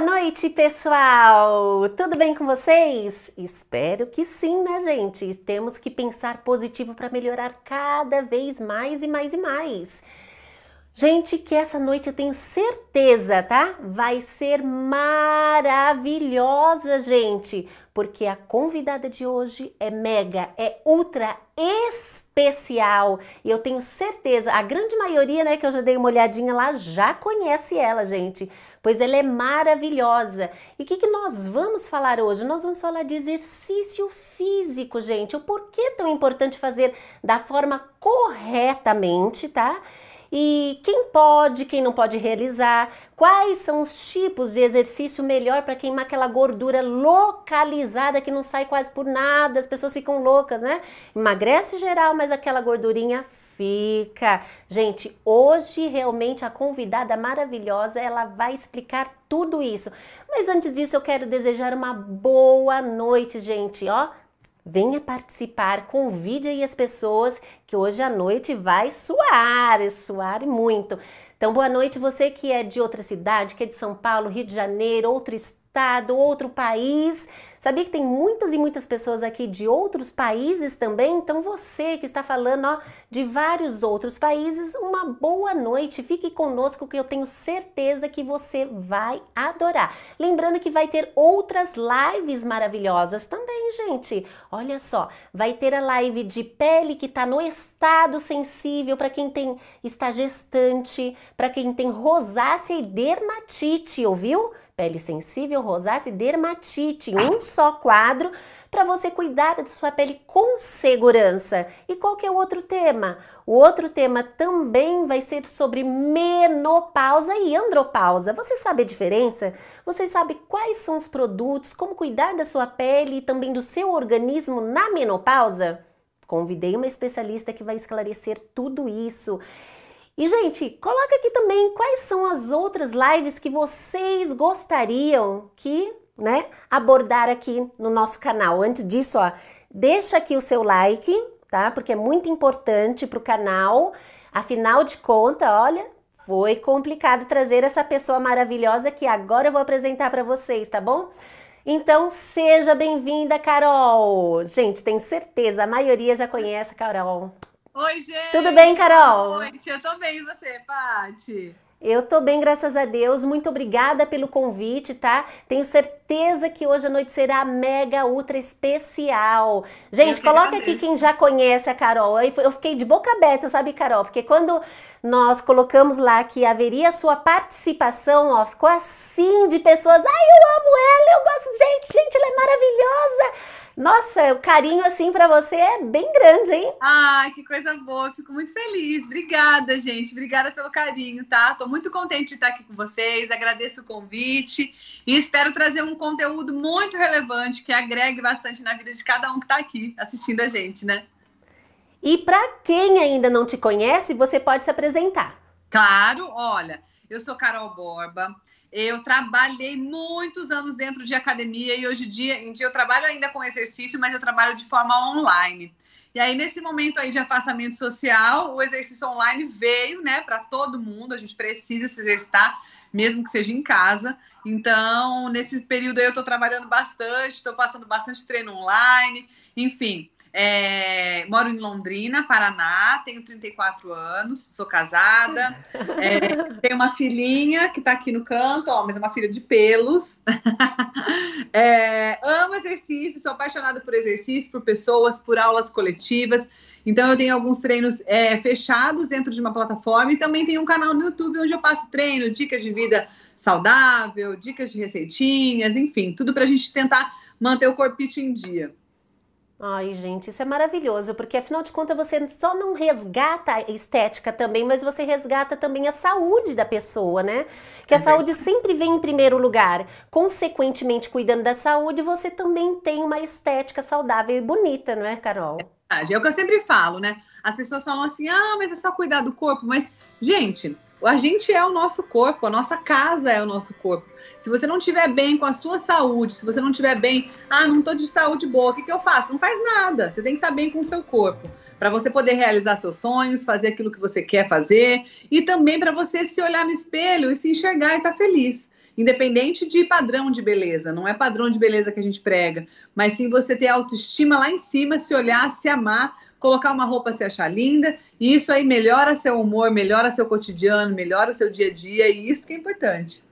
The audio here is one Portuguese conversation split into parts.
Boa noite, pessoal! Tudo bem com vocês? Espero que sim, né, gente? Temos que pensar positivo para melhorar cada vez mais e mais e mais. Gente, que essa noite eu tenho certeza, tá? Vai ser maravilhosa, gente, porque a convidada de hoje é mega, é ultra especial e eu tenho certeza, a grande maioria, né, que eu já dei uma olhadinha lá, já conhece ela, gente, pois ela é maravilhosa. E o que, que nós vamos falar hoje? Nós vamos falar de exercício físico, gente, o porquê é tão importante fazer da forma corretamente, tá? e quem pode, quem não pode realizar, quais são os tipos de exercício melhor para queimar aquela gordura localizada que não sai quase por nada, as pessoas ficam loucas, né? Emagrece geral, mas aquela gordurinha fica. Gente, hoje realmente a convidada maravilhosa, ela vai explicar tudo isso. Mas antes disso, eu quero desejar uma boa noite, gente, ó. Venha participar, convide aí as pessoas que hoje à noite vai suar, suar muito. Então, boa noite você que é de outra cidade, que é de São Paulo, Rio de Janeiro, outro estado, outro país. Sabia que tem muitas e muitas pessoas aqui de outros países também? Então você que está falando ó, de vários outros países, uma boa noite. Fique conosco que eu tenho certeza que você vai adorar. Lembrando que vai ter outras lives maravilhosas também, gente. Olha só, vai ter a live de pele que está no estado sensível para quem tem está gestante, para quem tem rosácea e dermatite, ouviu? Pele sensível, rosácea e dermatite, em um só quadro, para você cuidar da sua pele com segurança. E qual que é o outro tema? O outro tema também vai ser sobre menopausa e andropausa. Você sabe a diferença? Você sabe quais são os produtos, como cuidar da sua pele e também do seu organismo na menopausa? Convidei uma especialista que vai esclarecer tudo isso. E, gente, coloca aqui também quais são as outras lives que vocês gostariam que, né, abordar aqui no nosso canal. Antes disso, ó, deixa aqui o seu like, tá? Porque é muito importante para o canal. Afinal de contas, olha, foi complicado trazer essa pessoa maravilhosa que agora eu vou apresentar para vocês, tá bom? Então, seja bem-vinda, Carol! Gente, tenho certeza, a maioria já conhece a Carol. Oi, gente! Tudo bem, Carol? Boa noite, eu tô bem, e você, Paty? Eu tô bem, graças a Deus. Muito obrigada pelo convite, tá? Tenho certeza que hoje à noite será mega ultra especial. Gente, coloca aqui quem já conhece a Carol. Eu fiquei de boca aberta, sabe, Carol? Porque quando nós colocamos lá que haveria a sua participação, ó, ficou assim de pessoas. Ai, eu amo ela, eu gosto, gente, gente, ela é maravilhosa. Nossa, o carinho assim para você é bem grande, hein? Ai, que coisa boa. Fico muito feliz. Obrigada, gente. Obrigada pelo carinho, tá? Tô muito contente de estar aqui com vocês. Agradeço o convite e espero trazer um conteúdo muito relevante que agregue bastante na vida de cada um que está aqui assistindo a gente, né? E para quem ainda não te conhece, você pode se apresentar. Claro, olha, eu sou Carol Borba. Eu trabalhei muitos anos dentro de academia e hoje em dia, em dia eu trabalho ainda com exercício, mas eu trabalho de forma online. E aí, nesse momento aí de afastamento social, o exercício online veio, né, para todo mundo. A gente precisa se exercitar, mesmo que seja em casa. Então, nesse período aí, eu estou trabalhando bastante, estou passando bastante treino online, enfim. É, moro em Londrina, Paraná, tenho 34 anos, sou casada, é, tenho uma filhinha que está aqui no canto, ó, mas é uma filha de pelos. é, amo exercício, sou apaixonada por exercício, por pessoas, por aulas coletivas. Então, eu tenho alguns treinos é, fechados dentro de uma plataforma e também tenho um canal no YouTube onde eu passo treino, dicas de vida saudável, dicas de receitinhas, enfim, tudo para a gente tentar manter o corpite em dia. Ai, gente, isso é maravilhoso, porque afinal de contas você só não resgata a estética também, mas você resgata também a saúde da pessoa, né? Que a saúde sempre vem em primeiro lugar. Consequentemente, cuidando da saúde, você também tem uma estética saudável e bonita, não é, Carol? É é o que eu sempre falo, né? As pessoas falam assim: ah, mas é só cuidar do corpo, mas, gente a gente é o nosso corpo, a nossa casa é o nosso corpo. Se você não estiver bem com a sua saúde, se você não estiver bem, ah, não estou de saúde boa, o que, que eu faço? Não faz nada. Você tem que estar bem com o seu corpo. Para você poder realizar seus sonhos, fazer aquilo que você quer fazer e também para você se olhar no espelho e se enxergar e estar tá feliz. independente de padrão de beleza. Não é padrão de beleza que a gente prega, mas sim você ter autoestima lá em cima, se olhar, se amar, colocar uma roupa se achar linda, e isso aí melhora seu humor, melhora seu cotidiano, melhora o seu dia a dia, e isso que é importante.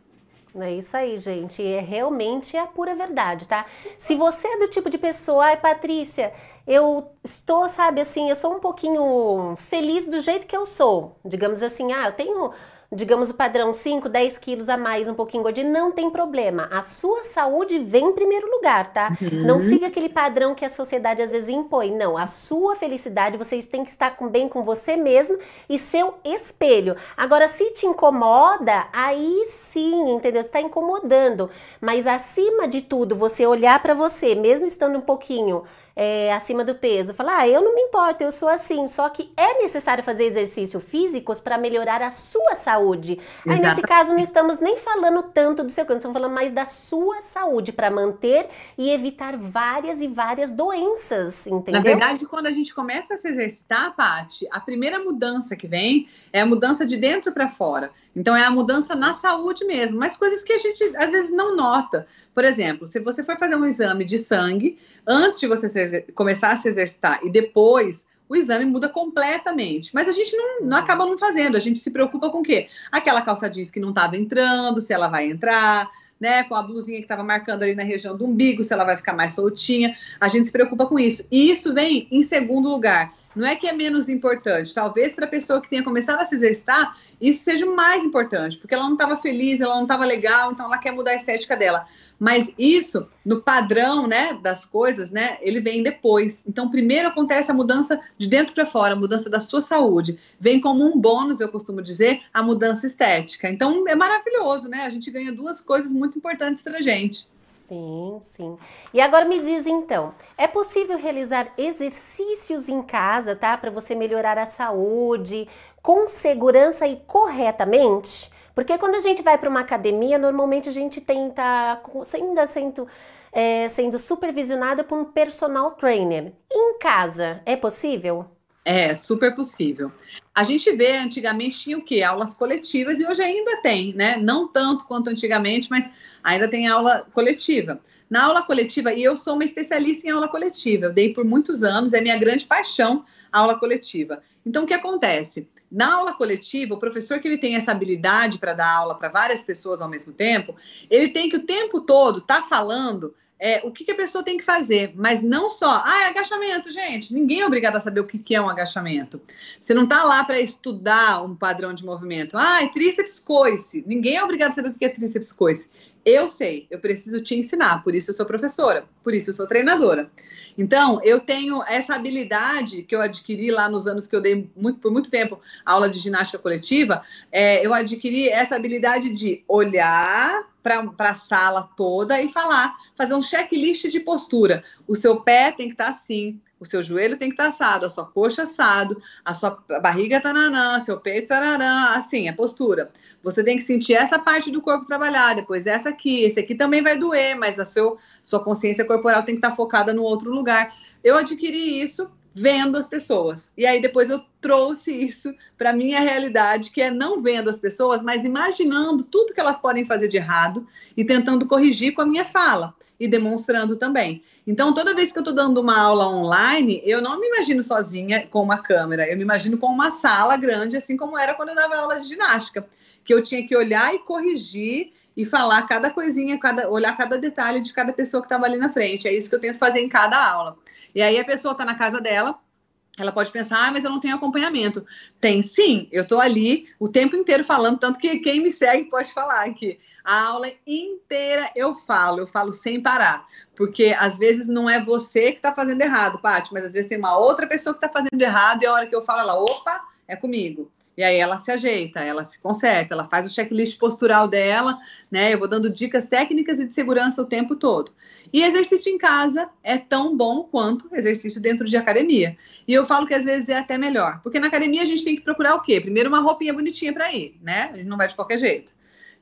É isso aí, gente. É realmente a pura verdade, tá? Se você é do tipo de pessoa, ai, Patrícia, eu estou, sabe, assim, eu sou um pouquinho feliz do jeito que eu sou. Digamos assim, ah, eu tenho digamos o padrão 5, 10 quilos a mais, um pouquinho gordinho, não tem problema. A sua saúde vem em primeiro lugar, tá? Uhum. Não siga aquele padrão que a sociedade às vezes impõe. Não, a sua felicidade, vocês têm que estar com, bem com você mesmo e seu espelho. Agora, se te incomoda, aí sim, entendeu? Está incomodando. Mas acima de tudo, você olhar para você, mesmo estando um pouquinho é, acima do peso. Falar, ah, eu não me importo, eu sou assim. Só que é necessário fazer exercícios físicos para melhorar a sua saúde. Aí, nesse caso, não estamos nem falando tanto do seu corpo, estamos falando mais da sua saúde, para manter e evitar várias e várias doenças, entendeu? Na verdade, quando a gente começa a se exercitar, Paty, a primeira mudança que vem é a mudança de dentro para fora. Então, é a mudança na saúde mesmo, mas coisas que a gente às vezes não nota. Por exemplo, se você for fazer um exame de sangue, antes de você se, começar a se exercitar e depois, o exame muda completamente. Mas a gente não, não acaba não fazendo, a gente se preocupa com o quê? Aquela calça jeans que não estava entrando, se ela vai entrar, né, com a blusinha que estava marcando ali na região do umbigo, se ela vai ficar mais soltinha. A gente se preocupa com isso. E isso vem em segundo lugar. Não é que é menos importante. Talvez para a pessoa que tenha começado a se exercitar, isso seja o mais importante, porque ela não estava feliz, ela não estava legal, então ela quer mudar a estética dela. Mas isso, no padrão, né, das coisas, né, ele vem depois. Então, primeiro acontece a mudança de dentro para fora, a mudança da sua saúde. Vem como um bônus, eu costumo dizer, a mudança estética. Então, é maravilhoso, né? A gente ganha duas coisas muito importantes para gente. Sim, sim. E agora me diz então, é possível realizar exercícios em casa, tá? Para você melhorar a saúde com segurança e corretamente? Porque quando a gente vai para uma academia, normalmente a gente tenta ainda sendo, é, sendo supervisionada por um personal trainer. Em casa, é possível? É, super possível. A gente vê, antigamente tinha o quê? Aulas coletivas e hoje ainda tem, né? Não tanto quanto antigamente, mas ainda tem aula coletiva. Na aula coletiva, e eu sou uma especialista em aula coletiva, eu dei por muitos anos, é minha grande paixão aula coletiva. Então, o que acontece? Na aula coletiva, o professor que ele tem essa habilidade para dar aula para várias pessoas ao mesmo tempo, ele tem que o tempo todo estar tá falando é, o que, que, a pessoa tem que fazer, mas não só, ah, é agachamento, gente. Ninguém é obrigado a saber o que, que é um agachamento. Você não está lá para estudar um padrão de movimento. Ah, é tríceps coice. Ninguém é obrigado a saber o que é tríceps coice. Eu sei, eu preciso te ensinar, por isso eu sou professora, por isso eu sou treinadora. Então, eu tenho essa habilidade que eu adquiri lá nos anos que eu dei muito, por muito tempo aula de ginástica coletiva, é, eu adquiri essa habilidade de olhar para a sala toda e falar, fazer um checklist de postura. O seu pé tem que estar tá assim, o seu joelho tem que estar tá assado, a sua coxa assado, a sua barriga tananã, seu peito tararã, assim, a postura. Você tem que sentir essa parte do corpo trabalhar, depois essa aqui, esse aqui também vai doer, mas a seu, sua consciência corporal tem que estar tá focada no outro lugar. Eu adquiri isso vendo as pessoas. E aí depois eu trouxe isso para minha realidade, que é não vendo as pessoas, mas imaginando tudo que elas podem fazer de errado e tentando corrigir com a minha fala e demonstrando também. Então, toda vez que eu estou dando uma aula online, eu não me imagino sozinha com uma câmera, eu me imagino com uma sala grande, assim como era quando eu dava aula de ginástica, que eu tinha que olhar e corrigir e falar cada coisinha, cada, olhar cada detalhe de cada pessoa que estava ali na frente. É isso que eu tento fazer em cada aula. E aí a pessoa está na casa dela, ela pode pensar, ah, mas eu não tenho acompanhamento. Tem sim, eu estou ali o tempo inteiro falando, tanto que quem me segue pode falar aqui. A aula inteira eu falo, eu falo sem parar. Porque às vezes não é você que está fazendo errado, Paty, mas às vezes tem uma outra pessoa que está fazendo errado e a hora que eu falo, ela, opa, é comigo. E aí ela se ajeita, ela se conserta, ela faz o checklist postural dela, né? Eu vou dando dicas técnicas e de segurança o tempo todo. E exercício em casa é tão bom quanto exercício dentro de academia. E eu falo que às vezes é até melhor, porque na academia a gente tem que procurar o quê? Primeiro uma roupinha bonitinha para ir, né? A gente não vai de qualquer jeito.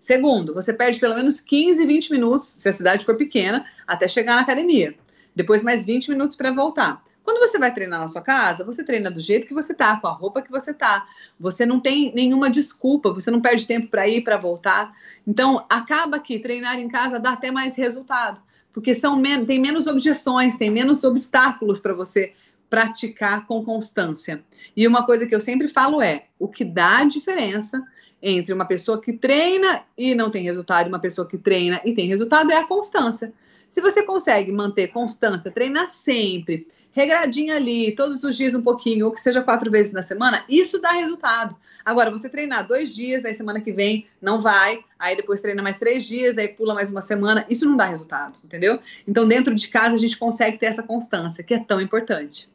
Segundo, você perde pelo menos 15, 20 minutos, se a cidade for pequena, até chegar na academia. Depois mais 20 minutos para voltar. Quando você vai treinar na sua casa, você treina do jeito que você tá, com a roupa que você tá. Você não tem nenhuma desculpa, você não perde tempo para ir, para voltar. Então, acaba que treinar em casa dá até mais resultado, porque são men tem menos objeções, tem menos obstáculos para você praticar com constância. E uma coisa que eu sempre falo é: o que dá diferença entre uma pessoa que treina e não tem resultado e uma pessoa que treina e tem resultado é a constância. Se você consegue manter constância, treinar sempre, regradinho ali, todos os dias um pouquinho, ou que seja quatro vezes na semana, isso dá resultado. Agora, você treinar dois dias, aí semana que vem não vai, aí depois treina mais três dias, aí pula mais uma semana, isso não dá resultado, entendeu? Então, dentro de casa, a gente consegue ter essa constância, que é tão importante.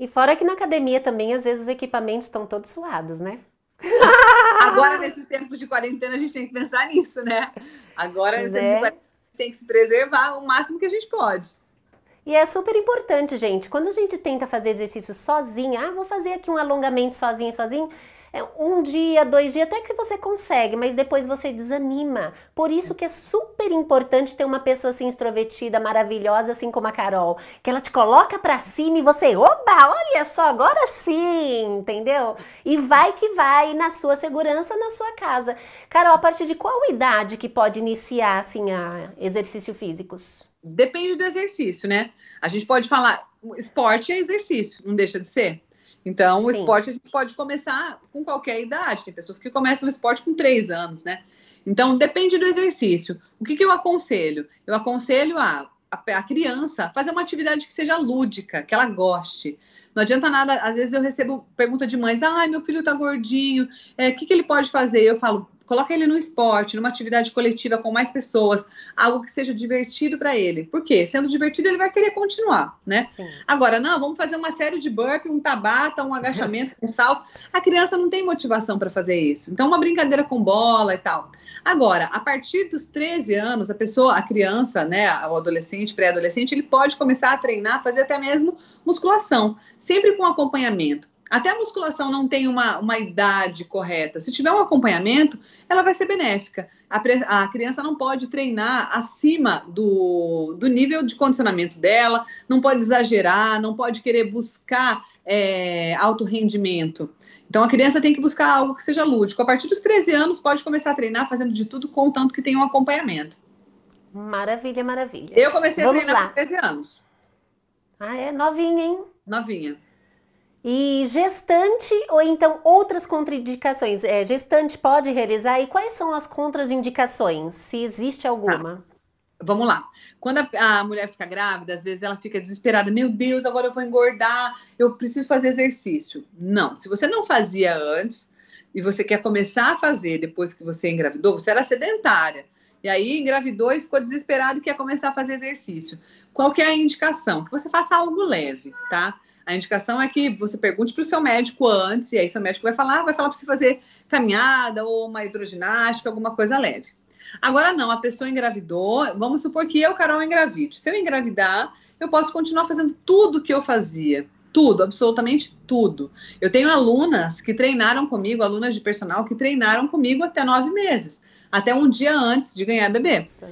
E fora que na academia também, às vezes, os equipamentos estão todos suados, né? Agora, nesses tempos de quarentena, a gente tem que pensar nisso, né? Agora, de quarentena, a gente tem que se preservar o máximo que a gente pode. E é super importante, gente. Quando a gente tenta fazer exercício sozinha, ah, vou fazer aqui um alongamento sozinho, sozinho. É um dia, dois dias, até que você consegue, mas depois você desanima. Por isso que é super importante ter uma pessoa assim extrovertida, maravilhosa, assim como a Carol, que ela te coloca pra cima e você, oba, olha só, agora sim, entendeu? E vai que vai na sua segurança, na sua casa. Carol, a partir de qual idade que pode iniciar assim a exercícios físicos? Depende do exercício, né? A gente pode falar, esporte é exercício, não deixa de ser. Então, Sim. o esporte a gente pode começar com qualquer idade. Tem pessoas que começam o esporte com três anos, né? Então, depende do exercício. O que, que eu aconselho? Eu aconselho a, a, a, criança fazer uma atividade que seja lúdica, que ela goste. Não adianta nada, às vezes eu recebo pergunta de mães, ah, meu filho tá gordinho, o é, que, que ele pode fazer? Eu falo, coloca ele no esporte, numa atividade coletiva com mais pessoas, algo que seja divertido para ele. Por quê? Sendo divertido, ele vai querer continuar, né? Sim. Agora, não, vamos fazer uma série de burpee, um tabata, um agachamento, um salto. A criança não tem motivação para fazer isso. Então, uma brincadeira com bola e tal. Agora, a partir dos 13 anos, a pessoa, a criança, né, o adolescente, pré-adolescente, ele pode começar a treinar, fazer até mesmo musculação, sempre com acompanhamento. Até a musculação não tem uma, uma idade correta. Se tiver um acompanhamento, ela vai ser benéfica. A, a criança não pode treinar acima do, do nível de condicionamento dela, não pode exagerar, não pode querer buscar é, alto rendimento. Então a criança tem que buscar algo que seja lúdico. A partir dos 13 anos, pode começar a treinar fazendo de tudo, contanto que tenha um acompanhamento. Maravilha, maravilha. Eu comecei Vamos a treinar lá. com 13 anos. Ah, é? Novinha, hein? Novinha. E gestante ou então outras contraindicações? É, gestante pode realizar e quais são as contraindicações, se existe alguma? Tá. Vamos lá. Quando a, a, mulher fica grávida, às vezes ela fica desesperada. Meu Deus, agora eu vou engordar, eu preciso fazer exercício. Não, se você não fazia antes e você quer começar a fazer depois que você engravidou, você era sedentária. E aí engravidou e ficou desesperado e quer começar a fazer exercício. Qual que é a indicação? Que você faça algo leve, tá? A indicação é que você pergunte para o seu médico antes, e aí seu médico vai falar, vai falar para você fazer caminhada ou uma hidroginástica, alguma coisa leve. Agora não, a pessoa engravidou, vamos supor que eu, Carol, engravide. Se eu engravidar, eu posso continuar fazendo tudo que eu fazia. Tudo, absolutamente tudo. Eu tenho alunas que treinaram comigo, alunas de personal que treinaram comigo até nove meses, até um dia antes de ganhar bebê. Nossa.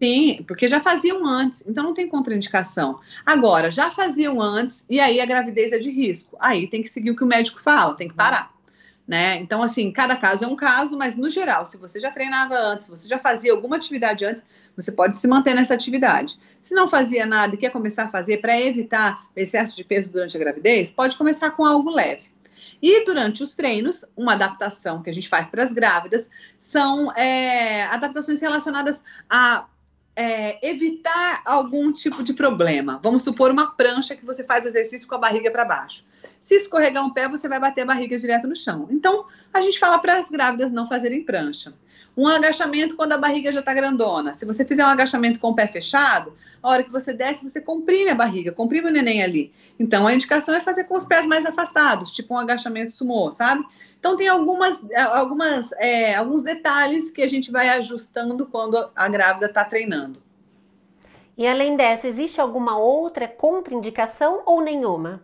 Sim, porque já faziam antes, então não tem contraindicação. Agora, já faziam antes e aí a gravidez é de risco. Aí tem que seguir o que o médico fala, tem que parar. Né? Então, assim, cada caso é um caso, mas no geral, se você já treinava antes, você já fazia alguma atividade antes, você pode se manter nessa atividade. Se não fazia nada e quer começar a fazer para evitar excesso de peso durante a gravidez, pode começar com algo leve. E durante os treinos, uma adaptação que a gente faz para as grávidas são é, adaptações relacionadas a é, evitar algum tipo de problema. Vamos supor uma prancha que você faz o exercício com a barriga para baixo. Se escorregar um pé, você vai bater a barriga direto no chão. Então, a gente fala para as grávidas não fazerem prancha. Um agachamento quando a barriga já está grandona. Se você fizer um agachamento com o pé fechado, a hora que você desce, você comprime a barriga, comprime o neném ali. Então, a indicação é fazer com os pés mais afastados, tipo um agachamento sumô, sabe? Então, tem algumas, é, algumas, é, alguns detalhes que a gente vai ajustando quando a grávida está treinando. E além dessa, existe alguma outra contraindicação ou nenhuma?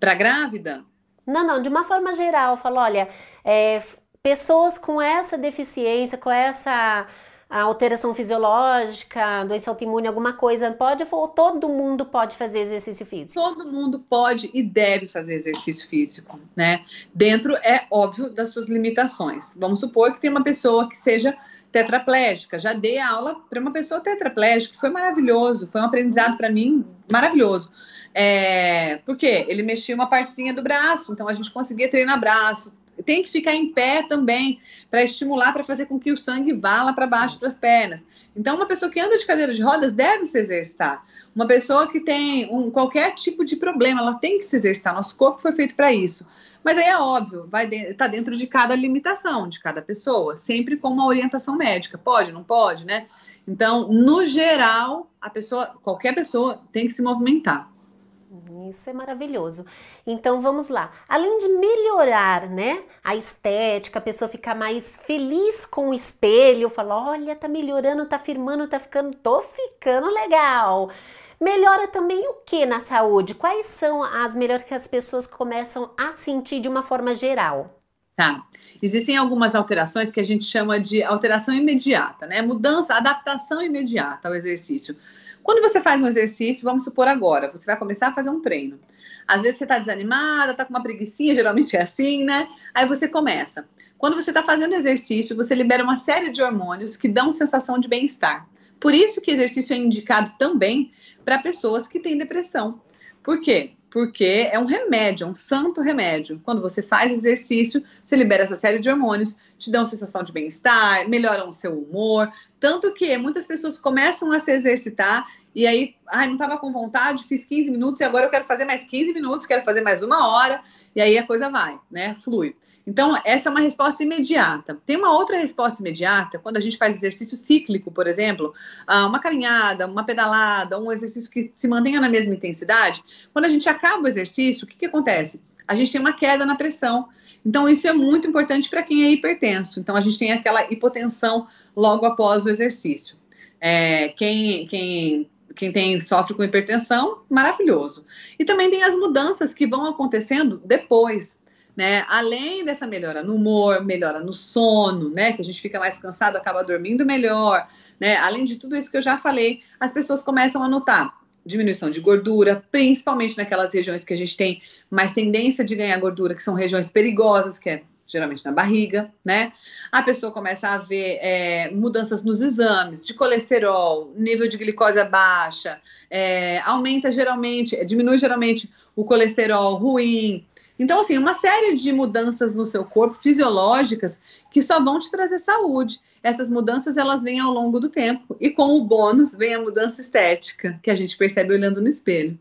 Para grávida? Não, não, de uma forma geral, eu falo, olha, é, pessoas com essa deficiência, com essa alteração fisiológica, doença autoimune, alguma coisa, pode ou todo mundo pode fazer exercício físico? Todo mundo pode e deve fazer exercício físico, né? Dentro, é óbvio, das suas limitações. Vamos supor que tem uma pessoa que seja tetraplégica. Já dei aula para uma pessoa tetraplégica, foi maravilhoso, foi um aprendizado para mim maravilhoso. É, porque ele mexia uma partezinha do braço, então a gente conseguia treinar braço, tem que ficar em pé também para estimular, para fazer com que o sangue vá lá para baixo para as pernas. Então, uma pessoa que anda de cadeira de rodas deve se exercitar. Uma pessoa que tem um, qualquer tipo de problema, ela tem que se exercitar. Nosso corpo foi feito para isso. Mas aí é óbvio, vai de, tá dentro de cada limitação de cada pessoa, sempre com uma orientação médica. Pode, não pode, né? Então, no geral, a pessoa, qualquer pessoa tem que se movimentar. Isso é maravilhoso. Então vamos lá. Além de melhorar, né, a estética, a pessoa ficar mais feliz com o espelho, falar, olha, tá melhorando, tá firmando, tá ficando, tô ficando legal. Melhora também o que na saúde? Quais são as melhores que as pessoas começam a sentir de uma forma geral? Tá. Existem algumas alterações que a gente chama de alteração imediata, né? Mudança, adaptação imediata ao exercício. Quando você faz um exercício, vamos supor agora, você vai começar a fazer um treino. Às vezes você está desanimada, está com uma preguiçinha, geralmente é assim, né? Aí você começa. Quando você está fazendo exercício, você libera uma série de hormônios que dão sensação de bem-estar. Por isso que exercício é indicado também para pessoas que têm depressão. Por quê? Porque é um remédio, é um santo remédio. Quando você faz exercício, você libera essa série de hormônios, te dão sensação de bem-estar, melhoram o seu humor. Tanto que muitas pessoas começam a se exercitar e aí, ai, não estava com vontade, fiz 15 minutos e agora eu quero fazer mais 15 minutos, quero fazer mais uma hora, e aí a coisa vai, né? Flui. Então, essa é uma resposta imediata. Tem uma outra resposta imediata, quando a gente faz exercício cíclico, por exemplo, ah, uma caminhada, uma pedalada, um exercício que se mantenha na mesma intensidade. Quando a gente acaba o exercício, o que, que acontece? A gente tem uma queda na pressão. Então, isso é muito importante para quem é hipertenso. Então, a gente tem aquela hipotensão logo após o exercício. É, quem, quem quem tem sofre com hipertensão, maravilhoso. E também tem as mudanças que vão acontecendo depois, né? Além dessa melhora no humor, melhora no sono, né? Que a gente fica mais cansado, acaba dormindo melhor, né? Além de tudo isso que eu já falei, as pessoas começam a notar diminuição de gordura, principalmente naquelas regiões que a gente tem mais tendência de ganhar gordura, que são regiões perigosas, que é geralmente na barriga, né? A pessoa começa a ver é, mudanças nos exames de colesterol, nível de glicose baixa, é, aumenta geralmente, diminui geralmente o colesterol ruim. Então, assim, uma série de mudanças no seu corpo, fisiológicas, que só vão te trazer saúde. Essas mudanças, elas vêm ao longo do tempo. E com o bônus, vem a mudança estética, que a gente percebe olhando no espelho.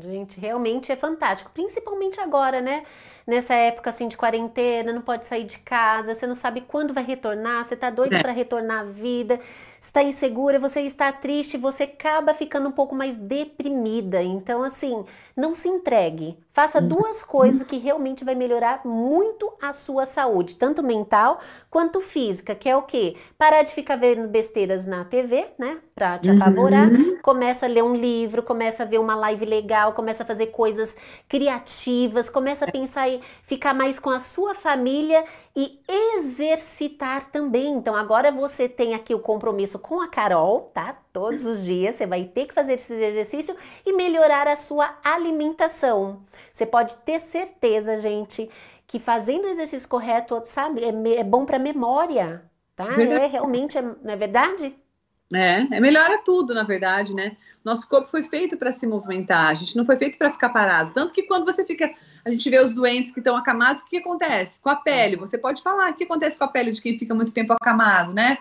Gente, realmente é fantástico. Principalmente agora, né? Nessa época assim de quarentena, não pode sair de casa, você não sabe quando vai retornar, você tá doido é. para retornar à vida, está insegura, você está triste, você acaba ficando um pouco mais deprimida. Então, assim, não se entregue. Faça uhum. duas coisas que realmente vai melhorar muito a sua saúde, tanto mental quanto física, que é o quê? Parar de ficar vendo besteiras na TV, né? Pra te apavorar. Uhum. Começa a ler um livro, começa a ver uma live legal, começa a fazer coisas criativas, começa a pensar ficar mais com a sua família e exercitar também. Então agora você tem aqui o compromisso com a Carol, tá? Todos os dias você vai ter que fazer esse exercício e melhorar a sua alimentação. Você pode ter certeza, gente, que fazendo o exercício correto, sabe, é, é bom para memória, tá? É realmente, é, não é verdade? É, é melhora tudo, na verdade, né? Nosso corpo foi feito para se movimentar, a gente não foi feito para ficar parado. Tanto que quando você fica a gente vê os doentes que estão acamados, o que acontece? Com a pele, você pode falar o que acontece com a pele de quem fica muito tempo acamado, né?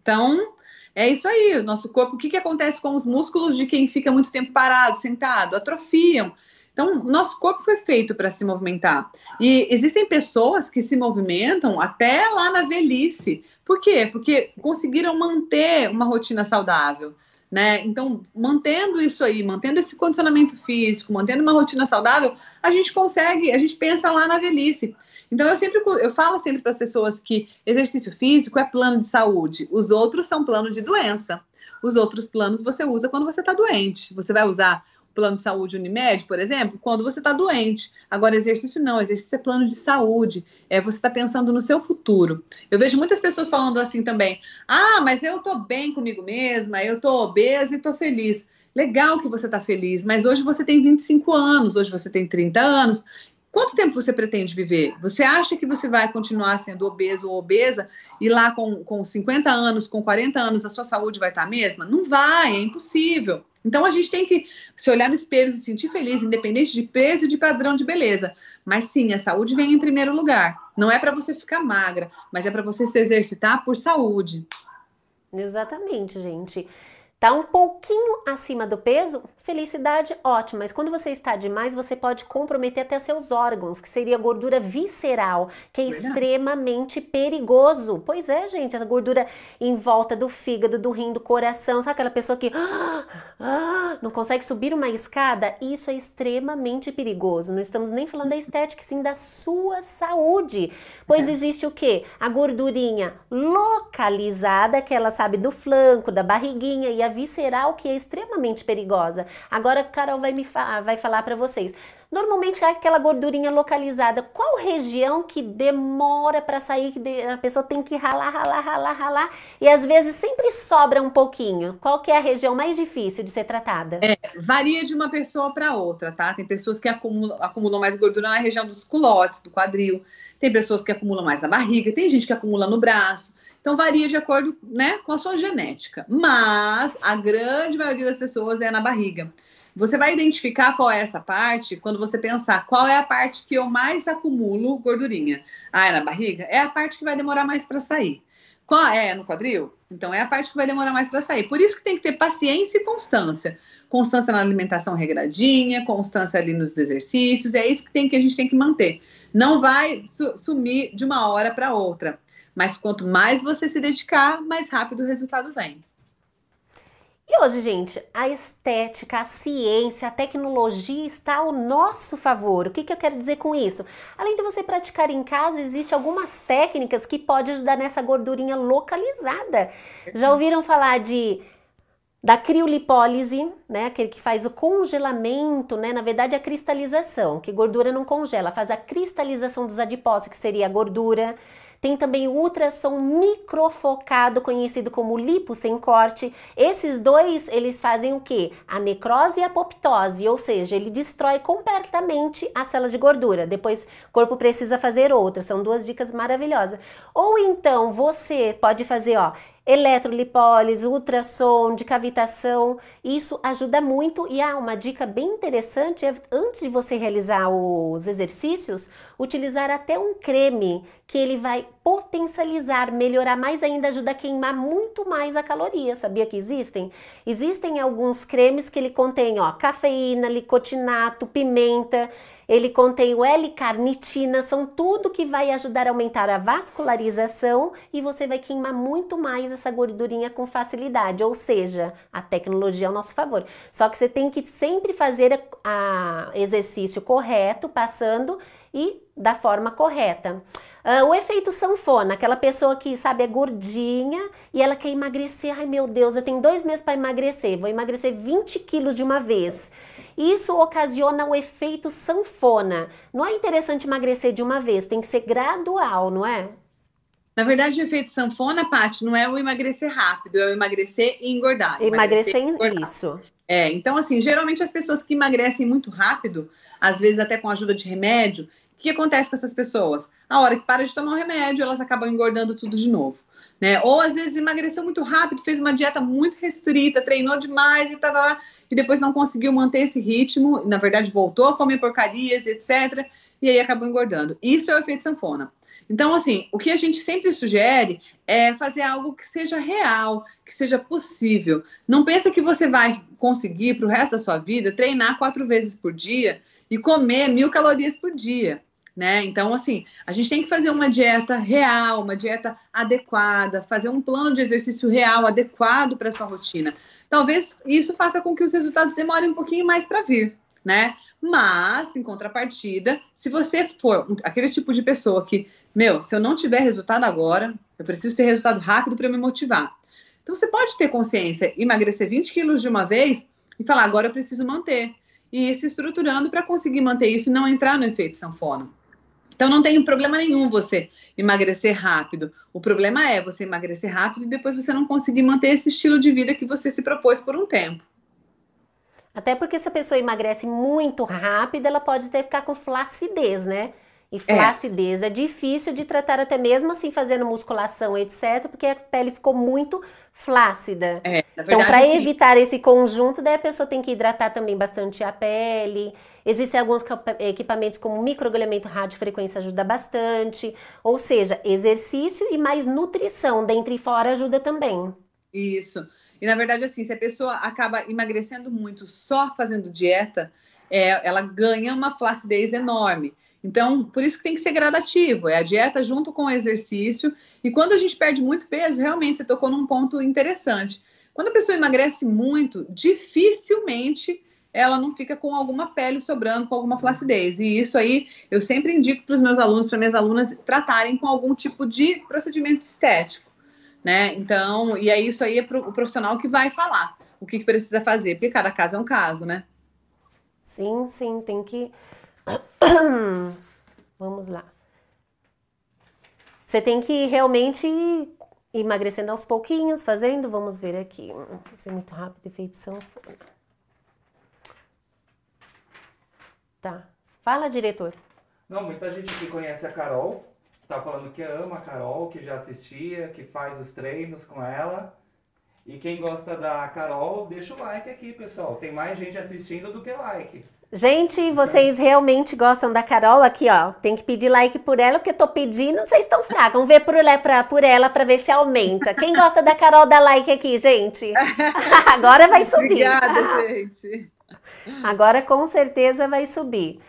Então, é isso aí, o nosso corpo, o que, que acontece com os músculos de quem fica muito tempo parado, sentado? Atrofiam. Então, nosso corpo foi feito para se movimentar. E existem pessoas que se movimentam até lá na velhice. Por quê? Porque conseguiram manter uma rotina saudável né? Então, mantendo isso aí, mantendo esse condicionamento físico, mantendo uma rotina saudável, a gente consegue, a gente pensa lá na velhice. Então, eu sempre eu falo sempre para as pessoas que exercício físico é plano de saúde, os outros são plano de doença. Os outros planos você usa quando você está doente. Você vai usar plano de saúde Unimed, por exemplo, quando você está doente. Agora, exercício não, exercício é plano de saúde, é você está pensando no seu futuro. Eu vejo muitas pessoas falando assim também: ah, mas eu estou bem comigo mesma, eu estou obesa e estou feliz. Legal que você está feliz, mas hoje você tem 25 anos, hoje você tem 30 anos, Quanto tempo você pretende viver? Você acha que você vai continuar sendo obeso ou obesa e lá com, com 50 anos, com 40 anos, a sua saúde vai estar a mesma? Não vai, é impossível. Então a gente tem que se olhar no espelho e se sentir feliz, independente de peso e de padrão de beleza. Mas sim, a saúde vem em primeiro lugar. Não é para você ficar magra, mas é para você se exercitar por saúde. Exatamente, gente. Tá um pouquinho acima do peso, felicidade ótima, mas quando você está demais, você pode comprometer até seus órgãos, que seria gordura visceral, que é Verdade. extremamente perigoso. Pois é, gente, a gordura em volta do fígado, do rim, do coração, sabe aquela pessoa que ah, não consegue subir uma escada? Isso é extremamente perigoso. Não estamos nem falando da estética, sim da sua saúde. Pois é. existe o que? A gordurinha localizada, que ela sabe do flanco, da barriguinha e a visceral, que é extremamente perigosa. Agora a Carol vai me fa vai falar para vocês. Normalmente é aquela gordurinha localizada. Qual região que demora para sair, a pessoa tem que ralar, ralar, ralar, ralar e às vezes sempre sobra um pouquinho? Qual que é a região mais difícil de ser tratada? É, varia de uma pessoa para outra, tá? Tem pessoas que acumulam, acumulam mais gordura na região dos culotes, do quadril. Tem pessoas que acumulam mais na barriga, tem gente que acumula no braço. Então varia de acordo né, com a sua genética. Mas a grande maioria das pessoas é na barriga. Você vai identificar qual é essa parte quando você pensar qual é a parte que eu mais acumulo gordurinha. Ah, é na barriga? É a parte que vai demorar mais para sair. Qual é no quadril? Então é a parte que vai demorar mais para sair. Por isso que tem que ter paciência e constância. Constância na alimentação regradinha, constância ali nos exercícios, é isso que tem que a gente tem que manter. Não vai su sumir de uma hora para outra. Mas quanto mais você se dedicar, mais rápido o resultado vem. E hoje, gente, a estética, a ciência, a tecnologia está ao nosso favor. O que, que eu quero dizer com isso? Além de você praticar em casa, existem algumas técnicas que podem ajudar nessa gordurinha localizada. Já ouviram falar de da criolipólise, né, aquele que faz o congelamento, né, na verdade a cristalização, que gordura não congela, faz a cristalização dos adipócitos, que seria a gordura. Tem também o ultrassom microfocado, conhecido como lipo sem corte. Esses dois, eles fazem o que? A necrose e a apoptose, ou seja, ele destrói completamente a célula de gordura. Depois o corpo precisa fazer outra. São duas dicas maravilhosas. Ou então você pode fazer, ó, eletrolipólise, ultrassom, de cavitação. Isso ajuda muito e há ah, uma dica bem interessante é antes de você realizar os exercícios, utilizar até um creme que ele vai potencializar, melhorar mais ainda, ajuda a queimar muito mais a caloria. Sabia que existem? Existem alguns cremes que ele contém, ó, cafeína, licotinato, pimenta ele contém o L-carnitina, são tudo que vai ajudar a aumentar a vascularização e você vai queimar muito mais essa gordurinha com facilidade, ou seja, a tecnologia ao nosso favor. Só que você tem que sempre fazer a exercício correto, passando e da forma correta. Uh, o efeito sanfona, aquela pessoa que, sabe, é gordinha e ela quer emagrecer. Ai meu Deus, eu tenho dois meses para emagrecer, vou emagrecer 20 quilos de uma vez. Isso ocasiona o efeito sanfona. Não é interessante emagrecer de uma vez, tem que ser gradual, não é? Na verdade, o efeito sanfona, Paty, não é o emagrecer rápido, é o emagrecer e engordar. Emagrecer, emagrecer isso. É, então, assim, geralmente as pessoas que emagrecem muito rápido, às vezes até com ajuda de remédio, o que acontece com essas pessoas? A hora que para de tomar o remédio, elas acabam engordando tudo de novo. Né? Ou às vezes emagreceu muito rápido, fez uma dieta muito restrita, treinou demais e tá lá e depois não conseguiu manter esse ritmo, na verdade voltou a comer porcarias, etc. E aí acabou engordando. Isso é o efeito sanfona. Então, assim, o que a gente sempre sugere é fazer algo que seja real, que seja possível. Não pensa que você vai conseguir para o resto da sua vida treinar quatro vezes por dia e comer mil calorias por dia. Né? Então, assim, a gente tem que fazer uma dieta real, uma dieta adequada, fazer um plano de exercício real, adequado para sua rotina talvez isso faça com que os resultados demorem um pouquinho mais para vir, né? Mas, em contrapartida, se você for aquele tipo de pessoa que, meu, se eu não tiver resultado agora, eu preciso ter resultado rápido para me motivar. Então, você pode ter consciência, emagrecer 20 quilos de uma vez e falar, agora eu preciso manter. e ir se estruturando para conseguir manter isso e não entrar no efeito sanfona. Então não tem problema nenhum você emagrecer rápido. O problema é você emagrecer rápido e depois você não conseguir manter esse estilo de vida que você se propôs por um tempo. Até porque se a pessoa emagrece muito rápido, ela pode até ficar com flacidez, né? E é. flacidez é. é difícil de tratar até mesmo assim fazendo musculação, etc, porque a pele ficou muito flácida. É, verdade, então, para evitar esse conjunto, daí a pessoa tem que hidratar também bastante a pele. Existem alguns equipamentos como microagulhamento radiofrequência ajuda bastante. Ou seja, exercício e mais nutrição dentro e fora ajuda também. Isso. E na verdade, assim, se a pessoa acaba emagrecendo muito só fazendo dieta, é, ela ganha uma flacidez enorme. Então, por isso que tem que ser gradativo, é a dieta junto com o exercício. E quando a gente perde muito peso, realmente você tocou num ponto interessante. Quando a pessoa emagrece muito, dificilmente ela não fica com alguma pele sobrando, com alguma flacidez. E isso aí eu sempre indico para os meus alunos, para minhas alunas tratarem com algum tipo de procedimento estético, né? Então, e é isso aí é pro, o profissional que vai falar o que, que precisa fazer, porque cada caso é um caso, né? Sim, sim, tem que Vamos lá. Você tem que realmente ir emagrecendo aos pouquinhos, fazendo. Vamos ver aqui. Vai ser muito rápido, efeito sanfona. Tá. Fala, diretor. Não, muita gente que conhece a Carol tá falando que ama a Carol, que já assistia, que faz os treinos com ela. E quem gosta da Carol, deixa o like aqui, pessoal. Tem mais gente assistindo do que like. Gente, vocês realmente gostam da Carol aqui, ó. Tem que pedir like por ela, porque eu tô pedindo, vocês estão fracos. Vamos ver por, pra, por ela para ver se aumenta. Quem gosta da Carol, dá like aqui, gente. Agora vai subir. Obrigada, gente. Agora com certeza vai subir.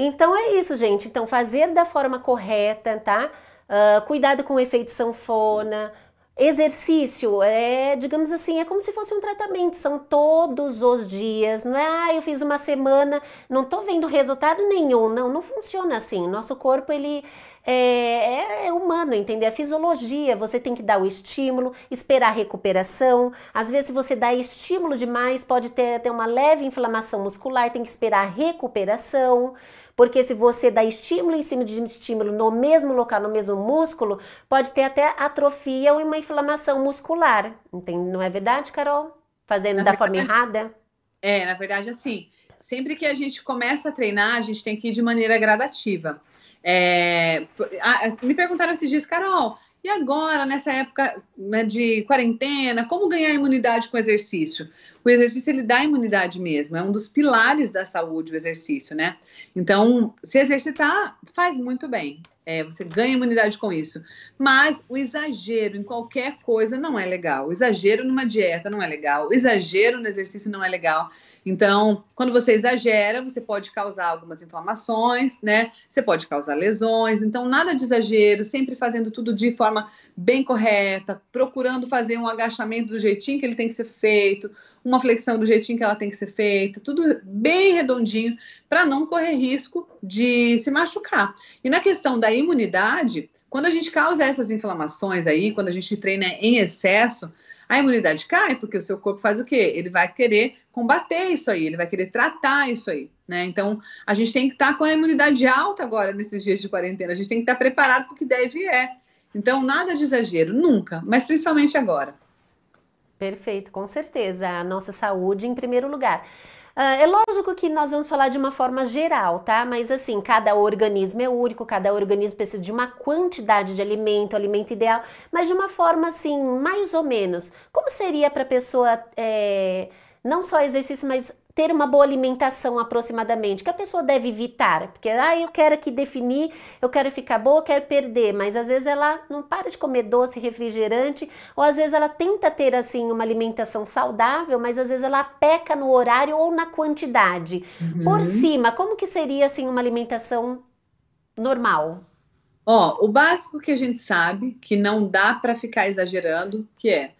Então é isso, gente. Então, fazer da forma correta, tá? Uh, cuidado com o efeito sanfona Exercício é, digamos assim, é como se fosse um tratamento, são todos os dias, não é, ah, eu fiz uma semana, não tô vendo resultado nenhum, não, não funciona assim. Nosso corpo, ele é, é, é humano, entendeu? É fisiologia, você tem que dar o estímulo, esperar a recuperação. Às vezes, se você dá estímulo demais, pode ter, ter uma leve inflamação muscular, tem que esperar a recuperação. Porque se você dá estímulo em cima de estímulo no mesmo local, no mesmo músculo, pode ter até atrofia ou uma inflamação muscular. Não é verdade, Carol? Fazendo na da verdade, forma errada? É, na verdade, assim, sempre que a gente começa a treinar, a gente tem que ir de maneira gradativa. É, me perguntaram esses dias, Carol, e agora, nessa época né, de quarentena, como ganhar imunidade com exercício? O exercício ele dá imunidade mesmo, é um dos pilares da saúde o exercício, né? Então, se exercitar faz muito bem. É, você ganha imunidade com isso. Mas o exagero em qualquer coisa não é legal. O exagero numa dieta não é legal. O exagero no exercício não é legal. Então, quando você exagera, você pode causar algumas inflamações, né? Você pode causar lesões. Então, nada de exagero, sempre fazendo tudo de forma bem correta, procurando fazer um agachamento do jeitinho que ele tem que ser feito, uma flexão do jeitinho que ela tem que ser feita, tudo bem redondinho, para não correr risco de se machucar. E na questão da imunidade, quando a gente causa essas inflamações aí, quando a gente treina em excesso, a imunidade cai porque o seu corpo faz o quê? Ele vai querer combater isso aí, ele vai querer tratar isso aí, né? Então, a gente tem que estar tá com a imunidade alta agora nesses dias de quarentena, a gente tem que estar tá preparado para o que deve é. Então, nada de exagero, nunca, mas principalmente agora. Perfeito, com certeza. A nossa saúde em primeiro lugar. Uh, é lógico que nós vamos falar de uma forma geral, tá? Mas assim, cada organismo é único, cada organismo precisa de uma quantidade de alimento, alimento ideal, mas de uma forma assim, mais ou menos. Como seria para a pessoa é, não só exercício, mas ter uma boa alimentação aproximadamente, que a pessoa deve evitar, porque ah, eu quero aqui definir, eu quero ficar boa, eu quero perder, mas às vezes ela não para de comer doce, refrigerante, ou às vezes ela tenta ter assim uma alimentação saudável, mas às vezes ela peca no horário ou na quantidade. Uhum. Por cima, como que seria assim uma alimentação normal? Ó, o básico que a gente sabe que não dá para ficar exagerando, que é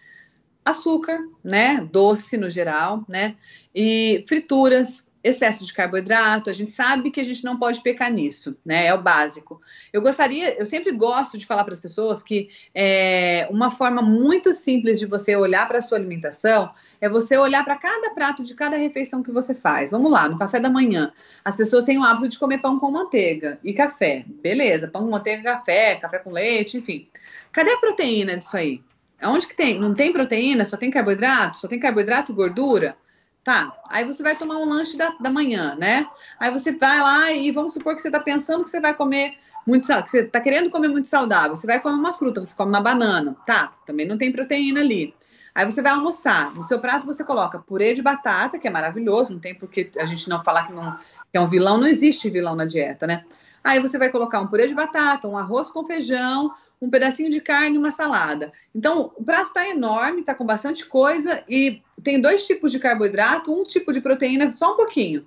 açúcar, né, doce no geral, né, e frituras, excesso de carboidrato, a gente sabe que a gente não pode pecar nisso, né? É o básico. Eu gostaria, eu sempre gosto de falar para as pessoas que é, uma forma muito simples de você olhar para a sua alimentação é você olhar para cada prato de cada refeição que você faz. Vamos lá, no café da manhã, as pessoas têm o hábito de comer pão com manteiga e café. Beleza, pão com manteiga, café, café com leite, enfim. Cadê a proteína disso aí? Onde que tem? Não tem proteína? Só tem carboidrato? Só tem carboidrato e gordura? Tá, aí você vai tomar um lanche da, da manhã, né? Aí você vai lá e vamos supor que você está pensando que você vai comer muito, que você está querendo comer muito saudável. Você vai comer uma fruta, você come uma banana. Tá, também não tem proteína ali. Aí você vai almoçar. No seu prato você coloca purê de batata, que é maravilhoso, não tem por que a gente não falar que, não, que é um vilão, não existe vilão na dieta, né? Aí você vai colocar um purê de batata, um arroz com feijão, um pedacinho de carne e uma salada. Então, o prato está enorme, está com bastante coisa e tem dois tipos de carboidrato, um tipo de proteína, só um pouquinho.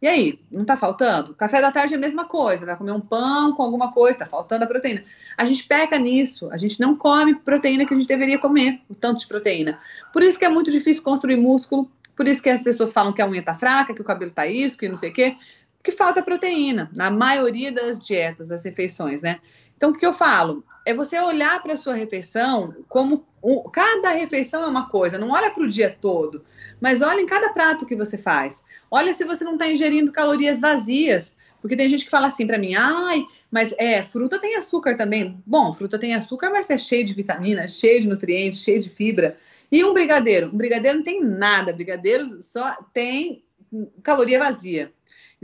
E aí, não está faltando? Café da tarde é a mesma coisa, vai comer um pão com alguma coisa, está faltando a proteína. A gente peca nisso, a gente não come proteína que a gente deveria comer, o tanto de proteína. Por isso que é muito difícil construir músculo, por isso que as pessoas falam que a unha está fraca, que o cabelo está isso, que não sei o quê, que falta proteína, na maioria das dietas, das refeições, né? Então, o que eu falo? É você olhar para a sua refeição como um, cada refeição é uma coisa, não olha para o dia todo, mas olha em cada prato que você faz. Olha se você não está ingerindo calorias vazias, porque tem gente que fala assim para mim, ai, mas é, fruta tem açúcar também. Bom, fruta tem açúcar, mas é cheio de vitamina, cheio de nutrientes, cheio de fibra. E um brigadeiro? Um brigadeiro não tem nada, brigadeiro só tem caloria vazia.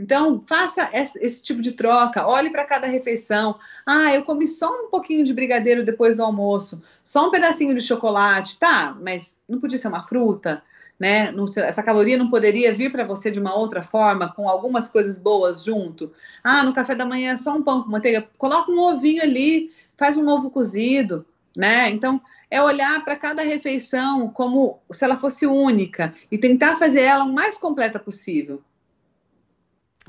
Então, faça esse, tipo de troca, olhe para cada refeição. Ah, eu comi só um pouquinho de brigadeiro depois do almoço, só um pedacinho de chocolate, tá, mas não podia ser uma fruta, né? Essa caloria não poderia vir para você de uma outra forma, com algumas coisas boas junto. Ah, no café da manhã só um pão com manteiga, coloca um ovinho ali, faz um ovo cozido, né? Então, é olhar para cada refeição como se ela fosse única e tentar fazer ela o mais completa possível.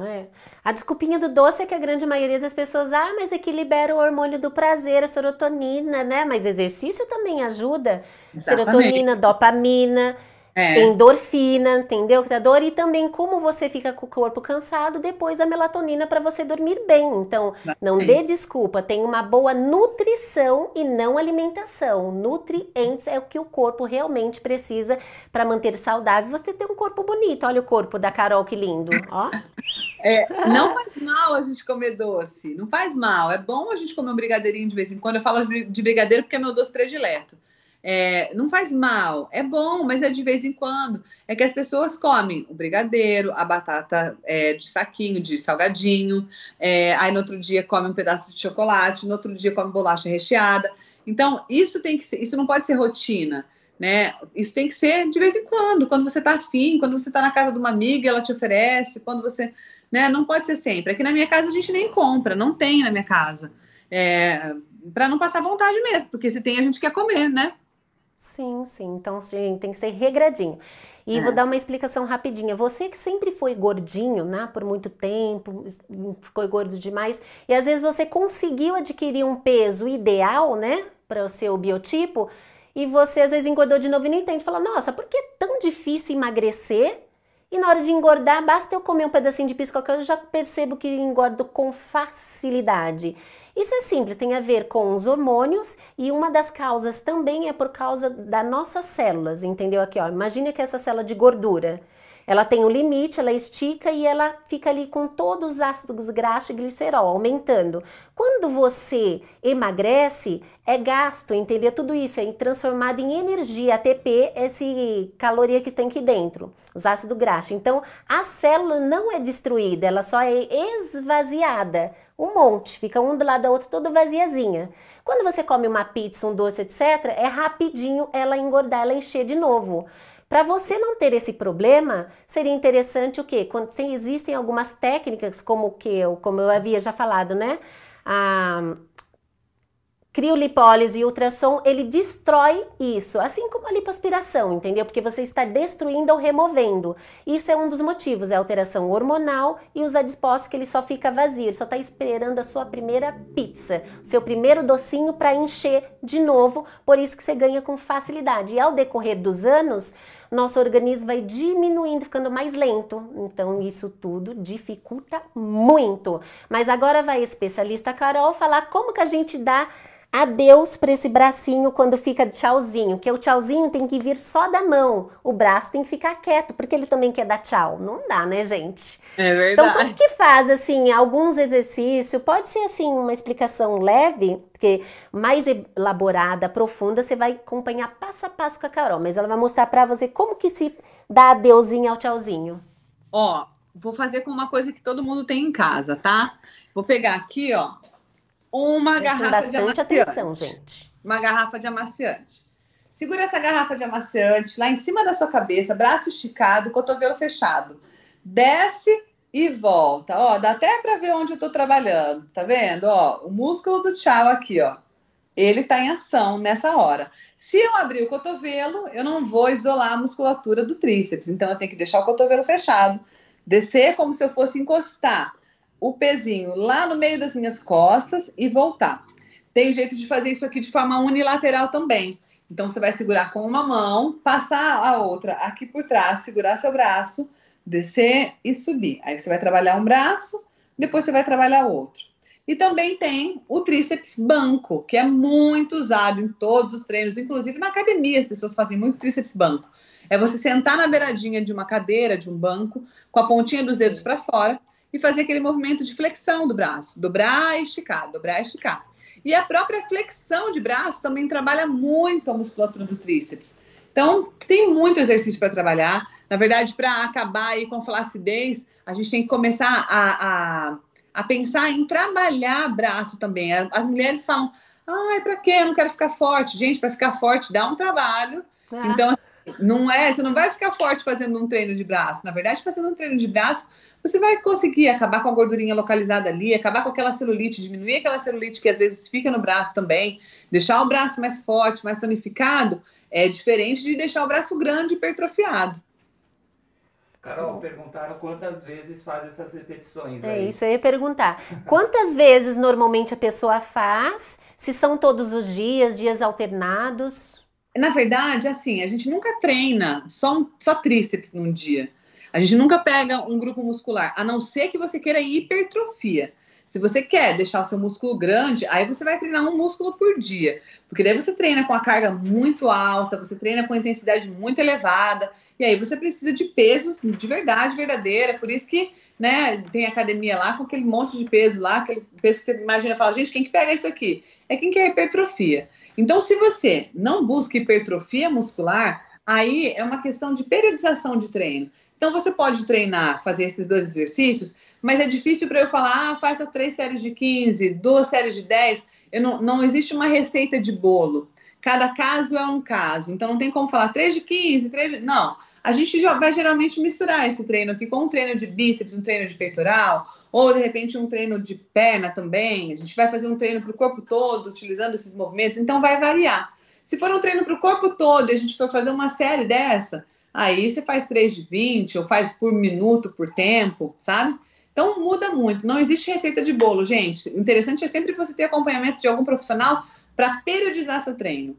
É. A desculpinha do doce é que a grande maioria das pessoas, ah, mas é que libera o hormônio do prazer, a serotonina, né? Mas exercício também ajuda. Exatamente. Serotonina, dopamina. É. Endorfina, entendeu? Que dor. E também como você fica com o corpo cansado, depois a melatonina para você dormir bem. Então, não dê desculpa, tem uma boa nutrição e não alimentação. Nutrientes é o que o corpo realmente precisa para manter saudável e você ter um corpo bonito. Olha o corpo da Carol, que lindo. Ó. É, não faz mal a gente comer doce, não faz mal. É bom a gente comer um brigadeirinho de vez em quando. Eu falo de brigadeiro porque é meu doce predileto. É, não faz mal, é bom, mas é de vez em quando. É que as pessoas comem o brigadeiro, a batata é, de saquinho, de salgadinho, é, aí no outro dia come um pedaço de chocolate, no outro dia come bolacha recheada. Então, isso tem que ser, isso não pode ser rotina. Né? Isso tem que ser de vez em quando, quando você está afim, quando você está na casa de uma amiga, ela te oferece, quando você. Né? Não pode ser sempre. Aqui na minha casa a gente nem compra, não tem na minha casa. É, para não passar vontade mesmo, porque se tem a gente quer comer, né? Sim, sim. Então, sim, tem que ser regradinho. E é. vou dar uma explicação rapidinha. Você que sempre foi gordinho, né, por muito tempo, ficou gordo demais, e às vezes você conseguiu adquirir um peso ideal, né, para o seu biotipo, e você às vezes engordou de novo e não entende. Fala, nossa, por que é tão difícil emagrecer? E na hora de engordar, basta eu comer um pedacinho de pisco eu já percebo que engordo com facilidade. Isso é simples, tem a ver com os hormônios e uma das causas também é por causa das nossas células, entendeu? Aqui, ó, imagina que essa célula de gordura, ela tem um limite, ela estica e ela fica ali com todos os ácidos graxos e glicerol aumentando. Quando você emagrece, é gasto, entendeu? Tudo isso é transformado em energia, ATP, esse caloria que tem aqui dentro, os ácidos graxos. Então, a célula não é destruída, ela só é esvaziada. Um monte, fica um do lado da outra, toda vaziazinha. Quando você come uma pizza, um doce, etc., é rapidinho ela engordar, ela encher de novo. Para você não ter esse problema, seria interessante o quê? Quando tem, existem algumas técnicas, como o que eu, como eu havia já falado, né? A criolipólise e ultrassom, ele destrói isso, assim como a lipoaspiração, entendeu? Porque você está destruindo ou removendo. Isso é um dos motivos, é a alteração hormonal e os adipócitos que ele só fica vazio, ele só está esperando a sua primeira pizza, o seu primeiro docinho para encher de novo, por isso que você ganha com facilidade. E ao decorrer dos anos, nosso organismo vai diminuindo, ficando mais lento. Então, isso tudo dificulta muito. Mas agora vai a especialista Carol falar como que a gente dá adeus para esse bracinho quando fica tchauzinho, que o tchauzinho tem que vir só da mão, o braço tem que ficar quieto, porque ele também quer dar tchau. Não dá, né, gente? É verdade. Então, como que faz, assim, alguns exercícios? Pode ser, assim, uma explicação leve, porque mais elaborada, profunda, você vai acompanhar passo a passo com a Carol, mas ela vai mostrar para você como que se dá adeuzinho ao tchauzinho. Ó, vou fazer com uma coisa que todo mundo tem em casa, tá? Vou pegar aqui, ó, uma Prestem garrafa de bastante amaciante. atenção, gente. Uma garrafa de amaciante. Segura essa garrafa de amaciante lá em cima da sua cabeça, braço esticado, cotovelo fechado. Desce e volta. Ó, dá até para ver onde eu tô trabalhando, tá vendo? Ó, o músculo do tchau aqui, ó. Ele tá em ação nessa hora. Se eu abrir o cotovelo, eu não vou isolar a musculatura do tríceps. Então eu tenho que deixar o cotovelo fechado, descer como se eu fosse encostar o pezinho lá no meio das minhas costas e voltar. Tem jeito de fazer isso aqui de forma unilateral também. Então você vai segurar com uma mão, passar a outra aqui por trás, segurar seu braço, descer e subir. Aí você vai trabalhar um braço, depois você vai trabalhar outro. E também tem o tríceps banco, que é muito usado em todos os treinos, inclusive na academia as pessoas fazem muito tríceps banco. É você sentar na beiradinha de uma cadeira, de um banco, com a pontinha dos dedos para fora e fazer aquele movimento de flexão do braço, dobrar e esticar, dobrar e esticar. E a própria flexão de braço também trabalha muito a musculatura do tríceps. Então, tem muito exercício para trabalhar. Na verdade, para acabar aí com flacidez, a gente tem que começar a, a, a pensar em trabalhar braço também. As mulheres falam, ai, para quê? Eu não quero ficar forte. Gente, para ficar forte dá um trabalho. Ah. Então, não é, você não vai ficar forte fazendo um treino de braço. Na verdade, fazendo um treino de braço, você vai conseguir acabar com a gordurinha localizada ali, acabar com aquela celulite, diminuir aquela celulite que às vezes fica no braço também, deixar o braço mais forte, mais tonificado, é diferente de deixar o braço grande e hipertrofiado. Carol, perguntaram quantas vezes faz essas repetições É aí. isso, eu ia perguntar. Quantas vezes normalmente a pessoa faz? Se são todos os dias, dias alternados? Na verdade, assim, a gente nunca treina só, um- só tríceps num dia. A gente nunca pega um grupo muscular, a não ser que você queira hipertrofia. Se você quer deixar o seu músculo grande, aí você vai treinar um músculo por dia. Porque daí você treina com a carga muito alta, você treina com intensidade muito elevada, e aí você precisa de pesos de verdade, verdadeira. Por isso que né, tem academia lá com aquele monte de peso lá, aquele peso que você imagina fala, gente, quem que pega isso aqui? É quem quer hipertrofia. Então, se você não busca hipertrofia muscular, aí é uma questão de periodização de treino. Então, você pode treinar, fazer esses dois exercícios, mas é difícil para eu falar, ah, faça três séries de 15, duas séries de 10. Eu não, não existe uma receita de bolo. Cada caso é um caso. Então, não tem como falar três de 15, três de... Não. A gente vai geralmente misturar esse treino aqui com um treino de bíceps, um treino de peitoral, ou de repente um treino de perna também. A gente vai fazer um treino para o corpo todo, utilizando esses movimentos, então vai variar. Se for um treino para o corpo todo e a gente for fazer uma série dessa, aí você faz 3 de 20, ou faz por minuto, por tempo, sabe? Então muda muito. Não existe receita de bolo, gente. O interessante é sempre você ter acompanhamento de algum profissional para periodizar seu treino.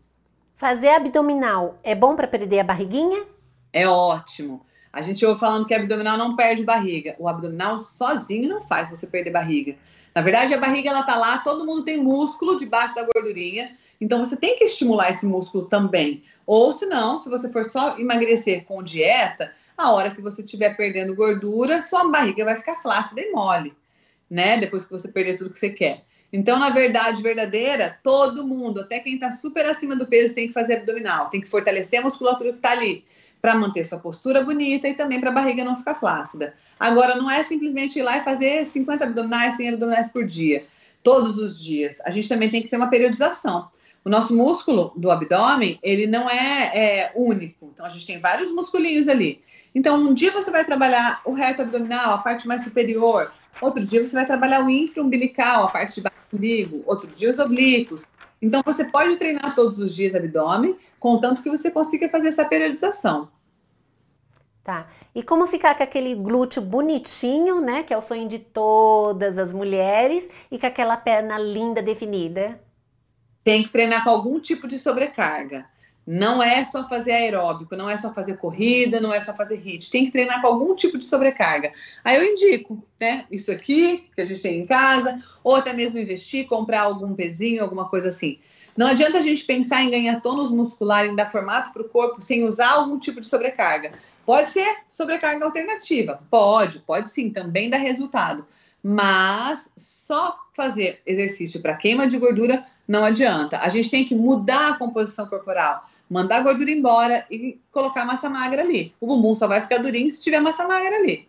Fazer abdominal é bom para perder a barriguinha? É ótimo. A gente ouve falando que abdominal não perde barriga. O abdominal sozinho não faz você perder barriga. Na verdade, a barriga ela tá lá, todo mundo tem músculo debaixo da gordurinha, então você tem que estimular esse músculo também. Ou se não, se você for só emagrecer com dieta, a hora que você estiver perdendo gordura, sua barriga vai ficar flácida e mole, né? Depois que você perder tudo que você quer. Então, na verdade verdadeira, todo mundo, até quem está super acima do peso, tem que fazer abdominal, tem que fortalecer a musculatura que está ali para manter sua postura bonita e também para a barriga não ficar flácida. Agora, não é simplesmente ir lá e fazer 50 abdominais, 100 abdominais por dia, todos os dias. A gente também tem que ter uma periodização. O nosso músculo do abdômen, ele não é, é único. Então, a gente tem vários musculinhos ali. Então, um dia você vai trabalhar o reto abdominal, a parte mais superior. Outro dia você vai trabalhar o infraumbilical, a parte de baixo do umbigo. Outro dia os oblíquos. Então, você pode treinar todos os dias abdômen, contanto que você consiga fazer essa periodização. Tá. E como ficar com aquele glúteo bonitinho, né? Que é o sonho de todas as mulheres, e com aquela perna linda definida? Tem que treinar com algum tipo de sobrecarga. Não é só fazer aeróbico, não é só fazer corrida, não é só fazer HIIT. Tem que treinar com algum tipo de sobrecarga. Aí eu indico, né? Isso aqui que a gente tem em casa, ou até mesmo investir, comprar algum pezinho, alguma coisa assim. Não adianta a gente pensar em ganhar tônus muscular, em dar formato para o corpo sem usar algum tipo de sobrecarga. Pode ser sobrecarga alternativa, pode, pode sim, também dá resultado. Mas só fazer exercício para queima de gordura não adianta. A gente tem que mudar a composição corporal mandar a gordura embora e colocar massa magra ali. O bumbum só vai ficar durinho se tiver massa magra ali.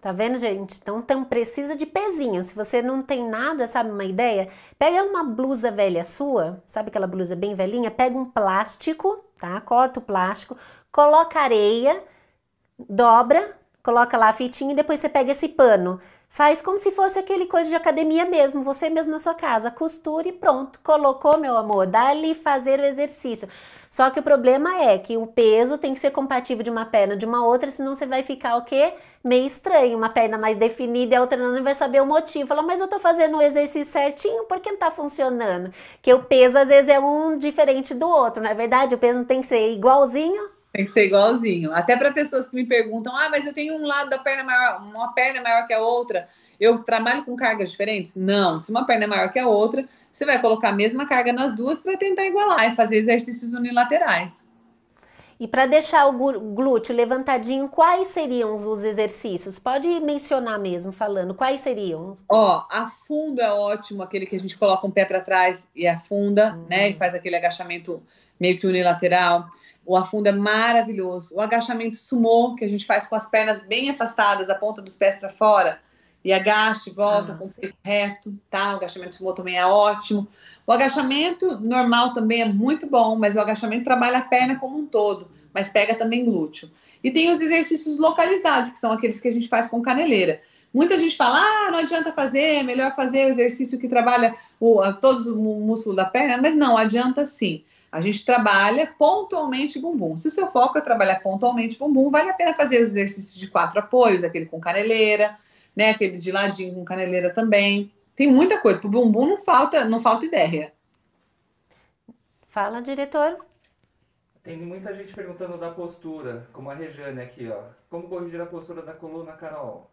Tá vendo, gente? Então, tão precisa de pezinho. Se você não tem nada, sabe uma ideia? Pega uma blusa velha sua, sabe aquela blusa bem velhinha? Pega um plástico, tá? Corta o plástico, coloca areia, dobra, coloca lá a fitinha e depois você pega esse pano. Faz como se fosse aquele coisa de academia mesmo, você mesmo na sua casa, costura e pronto, colocou, meu amor, dá-lhe fazer o exercício. Só que o problema é que o peso tem que ser compatível de uma perna de uma outra, senão você vai ficar o quê? Meio estranho, uma perna mais definida e a outra não vai saber o motivo. Fala, mas eu tô fazendo o exercício certinho, por que não tá funcionando? Que o peso às vezes é um diferente do outro, não é verdade? O peso não tem que ser igualzinho tem que ser igualzinho. Até para pessoas que me perguntam: ah, mas eu tenho um lado da perna maior, uma perna maior que a outra. Eu trabalho com cargas diferentes? Não. Se uma perna é maior que a outra, você vai colocar a mesma carga nas duas para tentar igualar e fazer exercícios unilaterais. E para deixar o glúteo levantadinho, quais seriam os exercícios? Pode mencionar mesmo, falando, quais seriam? Ó, afundo é ótimo, aquele que a gente coloca um pé para trás e afunda, uhum. né? E faz aquele agachamento meio que unilateral. O afundo é maravilhoso. O agachamento sumô, que a gente faz com as pernas bem afastadas, a ponta dos pés para fora, e agacha e volta ah, com o peito reto, tá? O agachamento sumô também é ótimo. O agachamento normal também é muito bom, mas o agachamento trabalha a perna como um todo, mas pega também glúteo. E tem os exercícios localizados, que são aqueles que a gente faz com caneleira. Muita gente fala, ah, não adianta fazer, é melhor fazer o exercício que trabalha o, todos o músculo da perna, mas não, adianta sim. A gente trabalha pontualmente bumbum. Se o seu foco é trabalhar pontualmente bumbum, vale a pena fazer os exercícios de quatro apoios, aquele com caneleira, né? Aquele de ladinho com caneleira também. Tem muita coisa. Para o bumbum não falta, não falta ideia. Fala, diretor. Tem muita gente perguntando da postura, como a Rejane aqui, ó. Como corrigir a postura da coluna, Carol?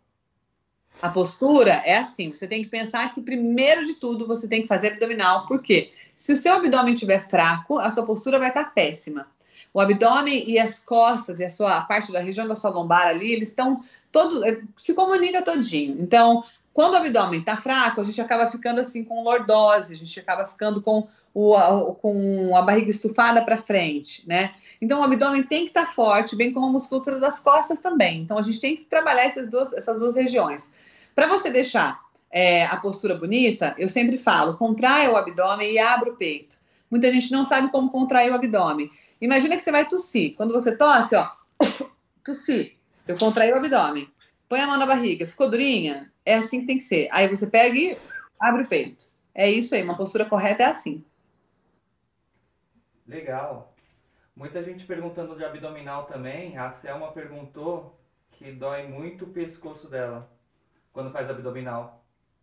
A postura é assim, você tem que pensar que primeiro de tudo você tem que fazer abdominal, por quê? Se o seu abdômen estiver fraco, a sua postura vai estar péssima. O abdômen e as costas e a sua a parte da região da sua lombar ali, eles estão todo eh, se comunica todinho. Então, quando o abdômen está fraco, a gente acaba ficando assim com lordose, a gente acaba ficando com, o, a, com a barriga estufada para frente, né? Então, o abdômen tem que estar tá forte, bem como a musculatura das costas também. Então, a gente tem que trabalhar essas duas, essas duas regiões. Para você deixar é, a postura bonita, eu sempre falo, contraia o abdômen e abra o peito. Muita gente não sabe como contrair o abdômen. Imagina que você vai tossir. Quando você tosse, ó, tossir, eu contraí o abdômen. Põe a mão na barriga, ficou durinha? É assim que tem que ser. Aí você pega e abre o peito. É isso aí, uma postura correta é assim. Legal. Muita gente perguntando de abdominal também. A Selma perguntou que dói muito o pescoço dela quando faz abdominal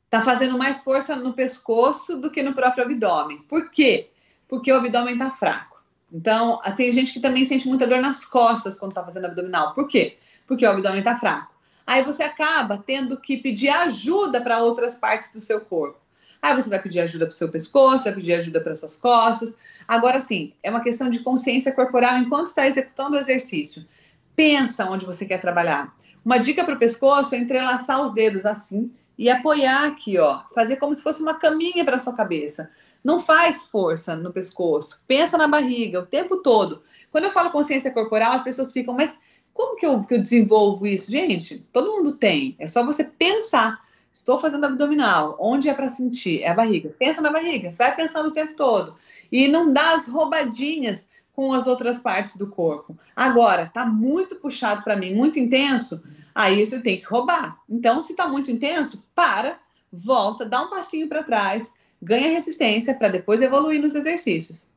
está fazendo mais força no pescoço do que no próprio abdômen. Por quê? Porque o abdômen está fraco. Então, tem gente que também sente muita dor nas costas quando está fazendo abdominal. Por quê? Porque o abdômen está fraco. Aí você acaba tendo que pedir ajuda para outras partes do seu corpo. Aí você vai pedir ajuda para o seu pescoço, vai pedir ajuda para suas costas. Agora sim, é uma questão de consciência corporal enquanto está executando o exercício. Pensa onde você quer trabalhar. Uma dica para o pescoço é entrelaçar os dedos assim e apoiar aqui, ó, fazer como se fosse uma caminha para sua cabeça. Não faz força no pescoço, pensa na barriga o tempo todo. Quando eu falo consciência corporal, as pessoas ficam, mas como que eu, que eu desenvolvo isso? Gente, todo mundo tem, é só você pensar. Estou fazendo abdominal, onde é para sentir? É a barriga. Pensa na barriga, vai pensando o tempo todo. E não dá as roubadinhas com as outras partes do corpo. Agora, tá muito puxado para mim, muito intenso, aí você tem que roubar. Então, se tá muito intenso, para, volta, dá um passinho para trás, ganha resistência para depois evoluir nos exercícios.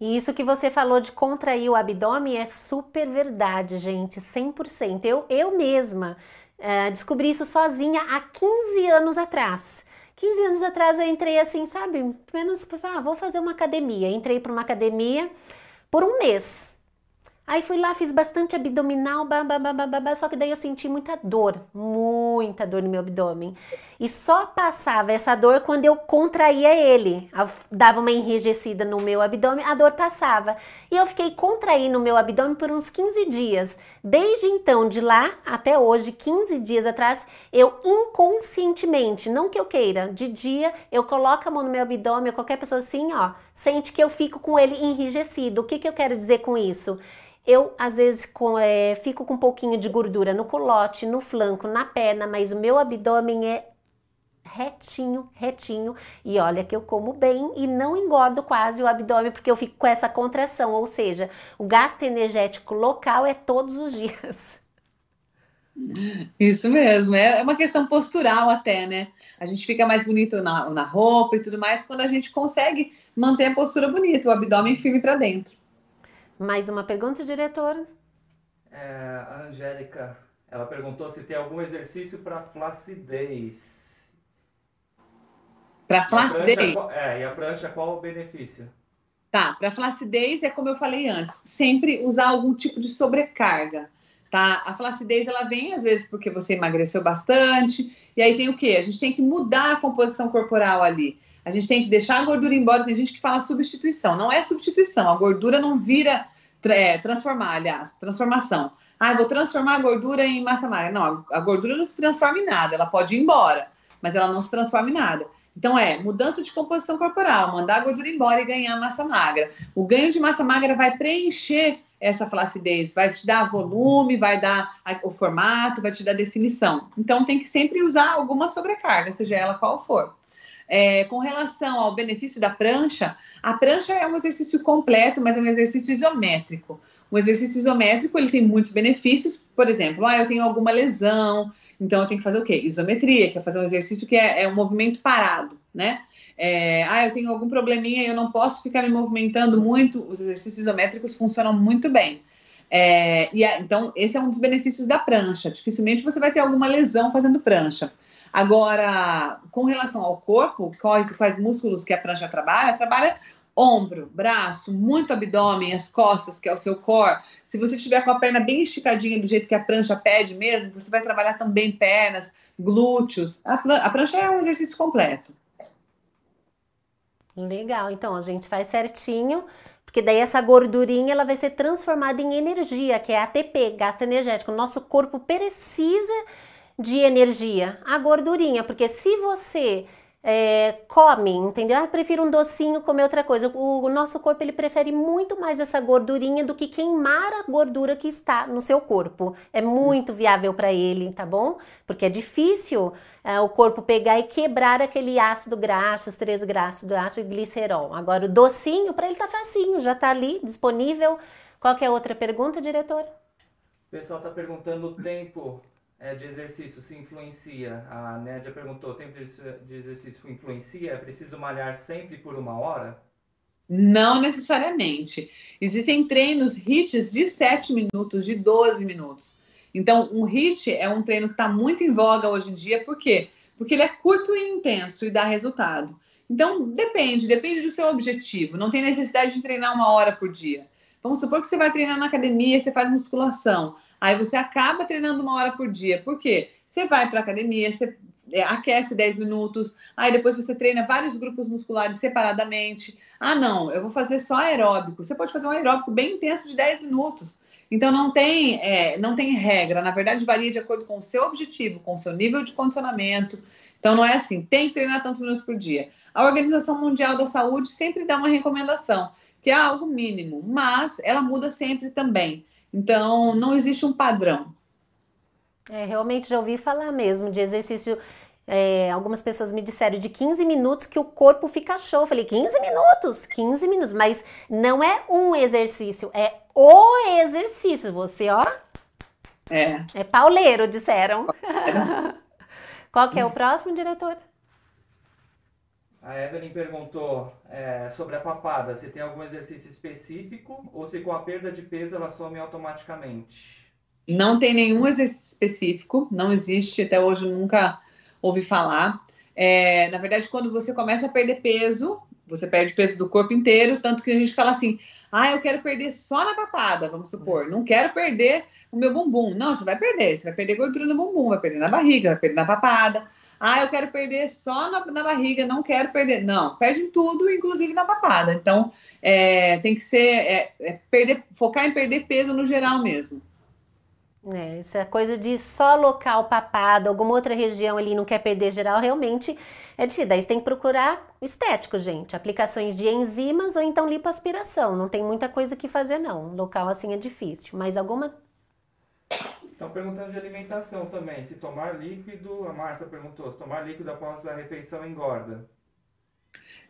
E isso que você falou de contrair o abdômen é super verdade, gente, 100%. Eu, eu mesma uh, descobri isso sozinha há 15 anos atrás 15 anos atrás eu entrei assim, sabe? Menos, ah, vou fazer uma academia. Entrei para uma academia por um mês. Aí fui lá, fiz bastante abdominal, babá, só que daí eu senti muita dor, muita dor no meu abdômen. E só passava essa dor quando eu contraía ele. Dava uma enrijecida no meu abdômen, a dor passava. E eu fiquei contraindo o meu abdômen por uns 15 dias. Desde então, de lá até hoje, 15 dias atrás, eu inconscientemente, não que eu queira, de dia eu coloco a mão no meu abdômen, qualquer pessoa assim, ó, sente que eu fico com ele enrijecido. O que, que eu quero dizer com isso? Eu, às vezes, com, é, fico com um pouquinho de gordura no culote, no flanco, na perna, mas o meu abdômen é retinho, retinho. E olha que eu como bem e não engordo quase o abdômen porque eu fico com essa contração, ou seja, o gasto energético local é todos os dias. Isso mesmo, é uma questão postural até, né? A gente fica mais bonito na, na roupa e tudo mais quando a gente consegue manter a postura bonita, o abdômen firme para dentro. Mais uma pergunta, diretor? É, a Angélica, ela perguntou se tem algum exercício para flacidez. Para flacidez? Prancha, é, e a prancha, qual o benefício? Tá, para flacidez é como eu falei antes, sempre usar algum tipo de sobrecarga. Tá? A flacidez ela vem às vezes porque você emagreceu bastante, e aí tem o quê? A gente tem que mudar a composição corporal ali. A gente tem que deixar a gordura embora. Tem gente que fala substituição. Não é substituição. A gordura não vira é, transformar, aliás, transformação. Ah, vou transformar a gordura em massa magra. Não, a gordura não se transforma em nada. Ela pode ir embora, mas ela não se transforma em nada. Então é mudança de composição corporal, mandar a gordura embora e ganhar massa magra. O ganho de massa magra vai preencher essa flacidez, vai te dar volume, vai dar o formato, vai te dar definição. Então tem que sempre usar alguma sobrecarga, seja ela qual for. É, com relação ao benefício da prancha, a prancha é um exercício completo, mas é um exercício isométrico. Um exercício isométrico ele tem muitos benefícios, por exemplo, ah, eu tenho alguma lesão, então eu tenho que fazer o quê? Isometria, que é fazer um exercício que é, é um movimento parado, né? É, ah, eu tenho algum probleminha e eu não posso ficar me movimentando muito, os exercícios isométricos funcionam muito bem. É, e a, então, esse é um dos benefícios da prancha. Dificilmente você vai ter alguma lesão fazendo prancha. Agora, com relação ao corpo, quais, quais músculos que a prancha trabalha? Trabalha ombro, braço, muito abdômen, as costas, que é o seu core. Se você tiver com a perna bem esticadinha, do jeito que a prancha pede mesmo, você vai trabalhar também pernas, glúteos. A, a prancha é um exercício completo. Legal, então a gente faz certinho, porque daí essa gordurinha ela vai ser transformada em energia, que é ATP, gasto energético. O nosso corpo precisa de energia? A gordurinha, porque se você é, come, entendeu? Ah, prefiro um docinho comer outra coisa. O, o, nosso corpo ele prefere muito mais essa gordurinha do que queimar a gordura que está no seu corpo. É muito viável para ele, tá bom? Porque é difícil é, o corpo pegar e quebrar aquele ácido graxo, os três graxos do ácido glicerol. Agora o docinho para ele tá facinho, já tá ali disponível. Qual é a outra pergunta, diretor? O pessoal tá perguntando o tempo é, de exercício se influencia? A Nédia perguntou, tempo de exercício influencia? É preciso malhar sempre por uma hora? Não necessariamente. Existem treinos HITs de 7 minutos, de 12 minutos. Então, um HIT é um treino que está muito em voga hoje em dia, por quê? Porque ele é curto e intenso e dá resultado. Então, depende, depende do seu objetivo. Não tem necessidade de treinar uma hora por dia. Vamos supor que você vai treinar na academia, você faz musculação. Aí você acaba treinando uma hora por dia. Por quê? Você vai para academia, você é, aquece 10 minutos, aí depois você treina vários grupos musculares separadamente. Ah, não, eu vou fazer só aeróbico. Você pode fazer um aeróbico bem intenso de 10 minutos. Então não tem, é, não tem regra, na verdade varia de acordo com o seu objetivo, com o seu nível de condicionamento. Então não é assim, tem que treinar tantos minutos por dia. A Organização Mundial da Saúde sempre dá uma recomendação, que é algo mínimo, mas ela muda sempre também. Então, não existe um padrão. É, realmente já ouvi falar mesmo de exercício. É, algumas pessoas me disseram de 15 minutos que o corpo fica show. Eu falei, 15 minutos? 15 minutos. Mas não é um exercício, é o exercício. Você, ó. É. É pauleiro, disseram. Qual que é o próximo, diretor? A Evelyn perguntou é, sobre a papada, se tem algum exercício específico ou se com a perda de peso ela some automaticamente. Não tem nenhum exercício específico, não existe, até hoje nunca ouvi falar. É, na verdade, quando você começa a perder peso, você perde peso do corpo inteiro, tanto que a gente fala assim, ah, eu quero perder só na papada, vamos supor, não quero perder o meu bumbum. Não, você vai perder, você vai perder gordura no bumbum, vai perder na barriga, vai perder na papada. Ah, eu quero perder só na, na barriga, não quero perder. Não, perde em tudo, inclusive na papada. Então, é, tem que ser, é, é perder, focar em perder peso no geral mesmo. É, essa coisa de só local papado, alguma outra região ali não quer perder geral, realmente é difícil. Daí você tem que procurar estético, gente. Aplicações de enzimas ou então lipoaspiração. Não tem muita coisa que fazer, não. Local assim é difícil. Mas alguma Estão perguntando de alimentação também. Se tomar líquido, a Márcia perguntou, se tomar líquido após a refeição engorda.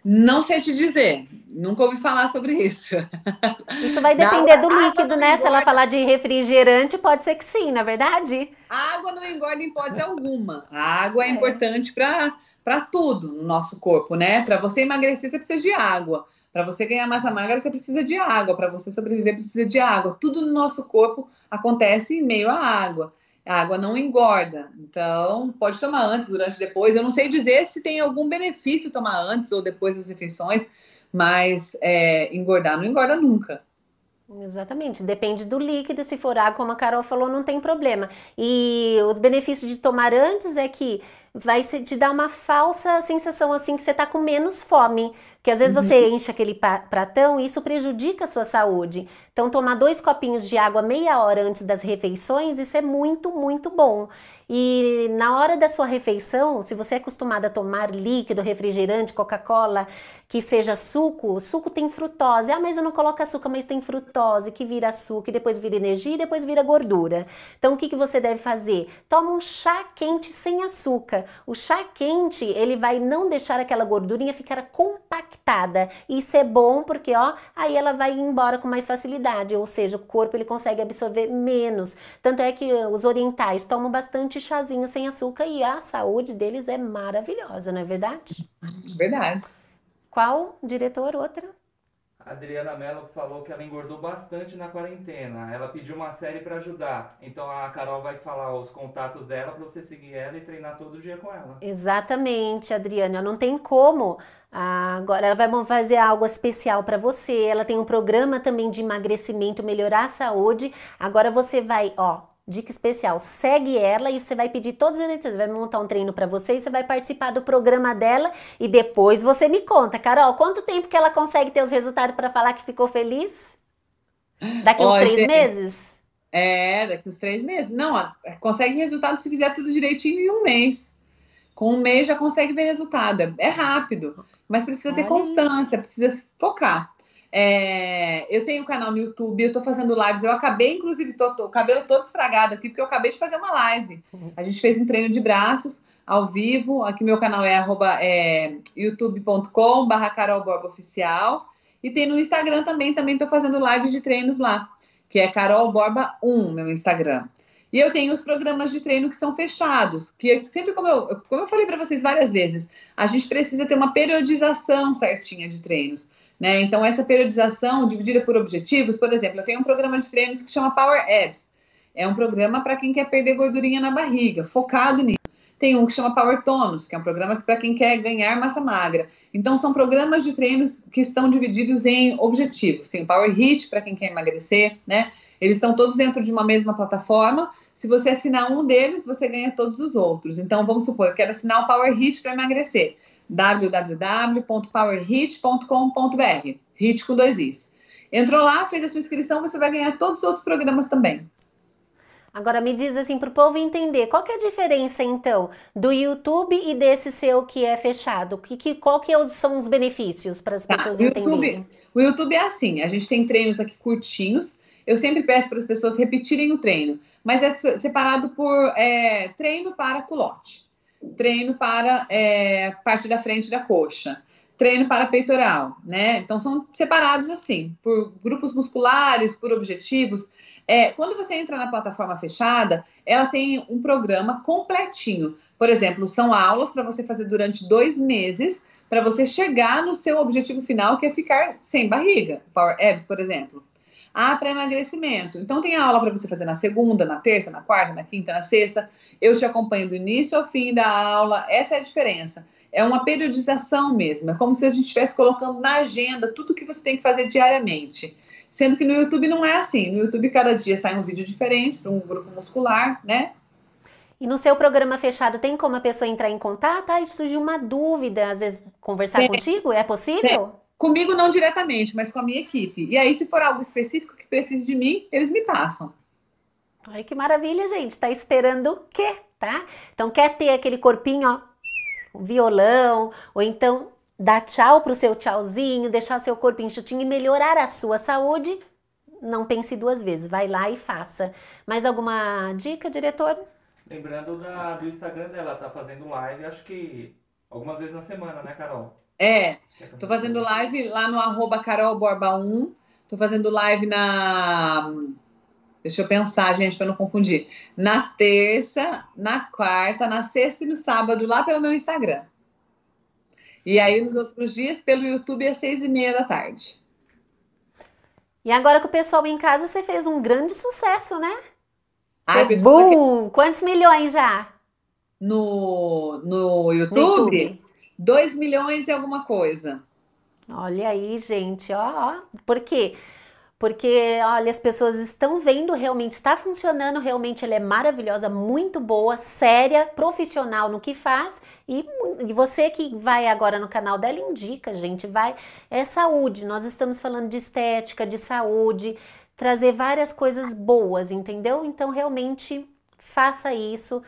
Não sei te dizer, nunca ouvi falar sobre isso. Isso vai depender do líquido, né? Se ela falar de refrigerante, pode ser que sim, na é verdade. A água não engorda em hipótese alguma. A água é, é. importante para tudo no nosso corpo, né? Para você emagrecer, você precisa de água. Para você ganhar massa magra, você precisa de água. Para você sobreviver, precisa de água. Tudo no nosso corpo acontece em meio à água. A água não engorda. Então, pode tomar antes, durante, depois. Eu não sei dizer se tem algum benefício tomar antes ou depois das refeições, mas é, engordar não engorda nunca. Exatamente, depende do líquido. Se for água, como a Carol falou, não tem problema. E os benefícios de tomar antes é que vai te dar uma falsa sensação assim que você tá com menos fome. Porque às vezes uhum. você enche aquele pratão e isso prejudica a sua saúde. Então, tomar dois copinhos de água meia hora antes das refeições, isso é muito, muito bom. E na hora da sua refeição, se você é acostumado a tomar líquido, refrigerante, Coca-Cola, que seja suco, suco tem frutose. Ah, mas eu não coloco açúcar, mas tem frutose, que vira açúcar, e depois vira energia e depois vira gordura. Então, o que, que você deve fazer? Toma um chá quente sem açúcar. O chá quente, ele vai não deixar aquela gordurinha ficar compactada. Isso é bom porque, ó, aí ela vai embora com mais facilidade, ou seja, o corpo ele consegue absorver menos. Tanto é que os orientais tomam bastante chazinho sem açúcar e a saúde deles é maravilhosa, não é verdade? Verdade. Qual diretor? Outra? A Adriana Mello falou que ela engordou bastante na quarentena. Ela pediu uma série para ajudar. Então a Carol vai falar os contatos dela para você seguir ela e treinar todo dia com ela. Exatamente, Adriana. Não tem como. Agora ela vai fazer algo especial para você. Ela tem um programa também de emagrecimento, melhorar a saúde. Agora você vai, ó, Dica especial, segue ela e você vai pedir todos os detalhes, vai montar um treino para você e você vai participar do programa dela e depois você me conta, Carol, quanto tempo que ela consegue ter os resultados para falar que ficou feliz? Daqui uns três gente, meses? É, daqui uns três meses. Não, consegue resultado se fizer tudo direitinho em um mês. Com um mês já consegue ver resultado. É, é rápido, mas precisa ter constância, precisa focar. É, eu tenho um canal no YouTube, eu tô fazendo lives. Eu acabei, inclusive, tô, tô, o cabelo todo estragado aqui, porque eu acabei de fazer uma live. A gente fez um treino de braços ao vivo. Aqui meu canal é, é youtube.com Carol Borba Oficial. E tem no Instagram também, também tô fazendo lives de treinos lá, que é Carol Borba 1, meu Instagram. E eu tenho os programas de treino que são fechados, que sempre como eu, como eu falei para vocês várias vezes, a gente precisa ter uma periodização certinha de treinos. Né? Então, essa periodização dividida por objetivos, por exemplo, eu tenho um programa de treinos que chama Power Abs. É um programa para quem quer perder gordurinha na barriga, focado nisso. Tem um que chama Power Tonus, que é um programa para quem quer ganhar massa magra. Então, são programas de treinos que estão divididos em objetivos. Tem o Power Hit para quem quer emagrecer, né? Eles estão todos dentro de uma mesma plataforma. Se você assinar um deles, você ganha todos os outros. Então, vamos supor, eu quero assinar o Power Hit para emagrecer www.powerhit.com.br, hit com dois is. Entrou lá, fez a sua inscrição, você vai ganhar todos os outros programas também. Agora me diz assim para o povo entender, qual que é a diferença então do YouTube e desse seu que é fechado? Que, que, qual que é são os benefícios para as tá, pessoas YouTube, entenderem? O YouTube é assim, a gente tem treinos aqui curtinhos, eu sempre peço para as pessoas repetirem o treino, mas é separado por é, treino para culote treino para é, parte da frente da coxa, treino para peitoral, né? Então são separados assim, por grupos musculares, por objetivos. É, quando você entra na plataforma fechada, ela tem um programa completinho. Por exemplo, são aulas para você fazer durante dois meses para você chegar no seu objetivo final, que é ficar sem barriga, Power Abs, por exemplo. Ah, para emagrecimento. Então tem aula para você fazer na segunda, na terça, na quarta, na quinta, na sexta. Eu te acompanho do início ao fim da aula. Essa é a diferença. é uma periodização mesmo. É como se a gente estivesse colocando na agenda tudo que você tem que fazer diariamente. Sendo que no YouTube não é assim. No YouTube, cada dia sai um vídeo diferente para um grupo muscular, né? E no seu programa fechado, tem como a pessoa entrar em contato? Ah, surgiu uma dúvida, às vezes conversar tem. contigo? É possível? Tem. Comigo não diretamente, mas com a minha equipe. E aí, se for algo específico que precise de mim, eles me passam. Ai, que maravilha, gente. Tá esperando o quê, tá? Então, quer ter aquele corpinho, ó, violão, ou então dar tchau pro seu tchauzinho, deixar seu corpo enxutinho e melhorar a sua saúde, não pense duas vezes, vai lá e faça. Mais alguma dica, diretor? Lembrando da, do Instagram dela, tá fazendo live, acho que algumas vezes na semana, né, Carol? É, tô fazendo live lá no arroba carolborba1, tô fazendo live na... Deixa eu pensar, gente, para não confundir. Na terça, na quarta, na sexta e no sábado, lá pelo meu Instagram. E aí, nos outros dias, pelo YouTube, às seis e meia da tarde. E agora com o pessoal em casa, você fez um grande sucesso, né? Ai, Boom! Quantos milhões já? No, no YouTube? 2 milhões e alguma coisa. Olha aí, gente, ó, ó. Por quê? Porque, olha, as pessoas estão vendo realmente, está funcionando, realmente ela é maravilhosa, muito boa, séria, profissional no que faz. E, e você que vai agora no canal dela, indica, gente, vai. É saúde, nós estamos falando de estética, de saúde, trazer várias coisas boas, entendeu? Então, realmente, faça isso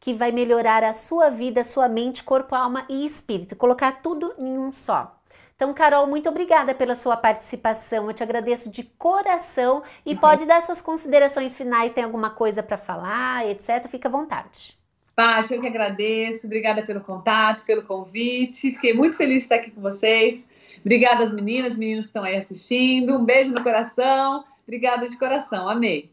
que vai melhorar a sua vida, sua mente, corpo, alma e espírito. Colocar tudo em um só. Então, Carol, muito obrigada pela sua participação. Eu te agradeço de coração e uhum. pode dar suas considerações finais. Tem alguma coisa para falar, etc. Fica à vontade. Paty, eu que agradeço. Obrigada pelo contato, pelo convite. Fiquei muito feliz de estar aqui com vocês. Obrigada às meninas, meninos que estão aí assistindo. Um beijo no coração. Obrigada de coração. Amei.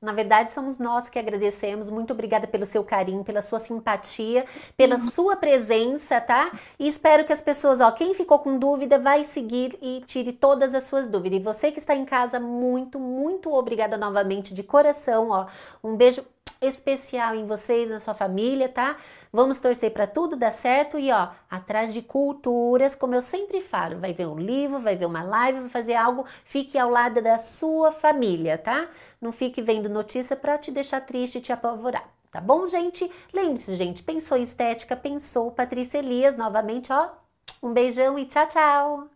Na verdade, somos nós que agradecemos. Muito obrigada pelo seu carinho, pela sua simpatia, pela sua presença, tá? E espero que as pessoas, ó, quem ficou com dúvida, vai seguir e tire todas as suas dúvidas. E você que está em casa, muito, muito obrigada novamente de coração, ó. Um beijo especial em vocês, na sua família, tá? Vamos torcer para tudo dar certo e ó, atrás de culturas, como eu sempre falo, vai ver um livro, vai ver uma live, vai fazer algo, fique ao lado da sua família, tá? Não fique vendo notícia para te deixar triste e te apavorar. Tá bom, gente? Lembre-se, gente, pensou em estética, pensou Patrícia Elias novamente, ó. Um beijão e tchau, tchau!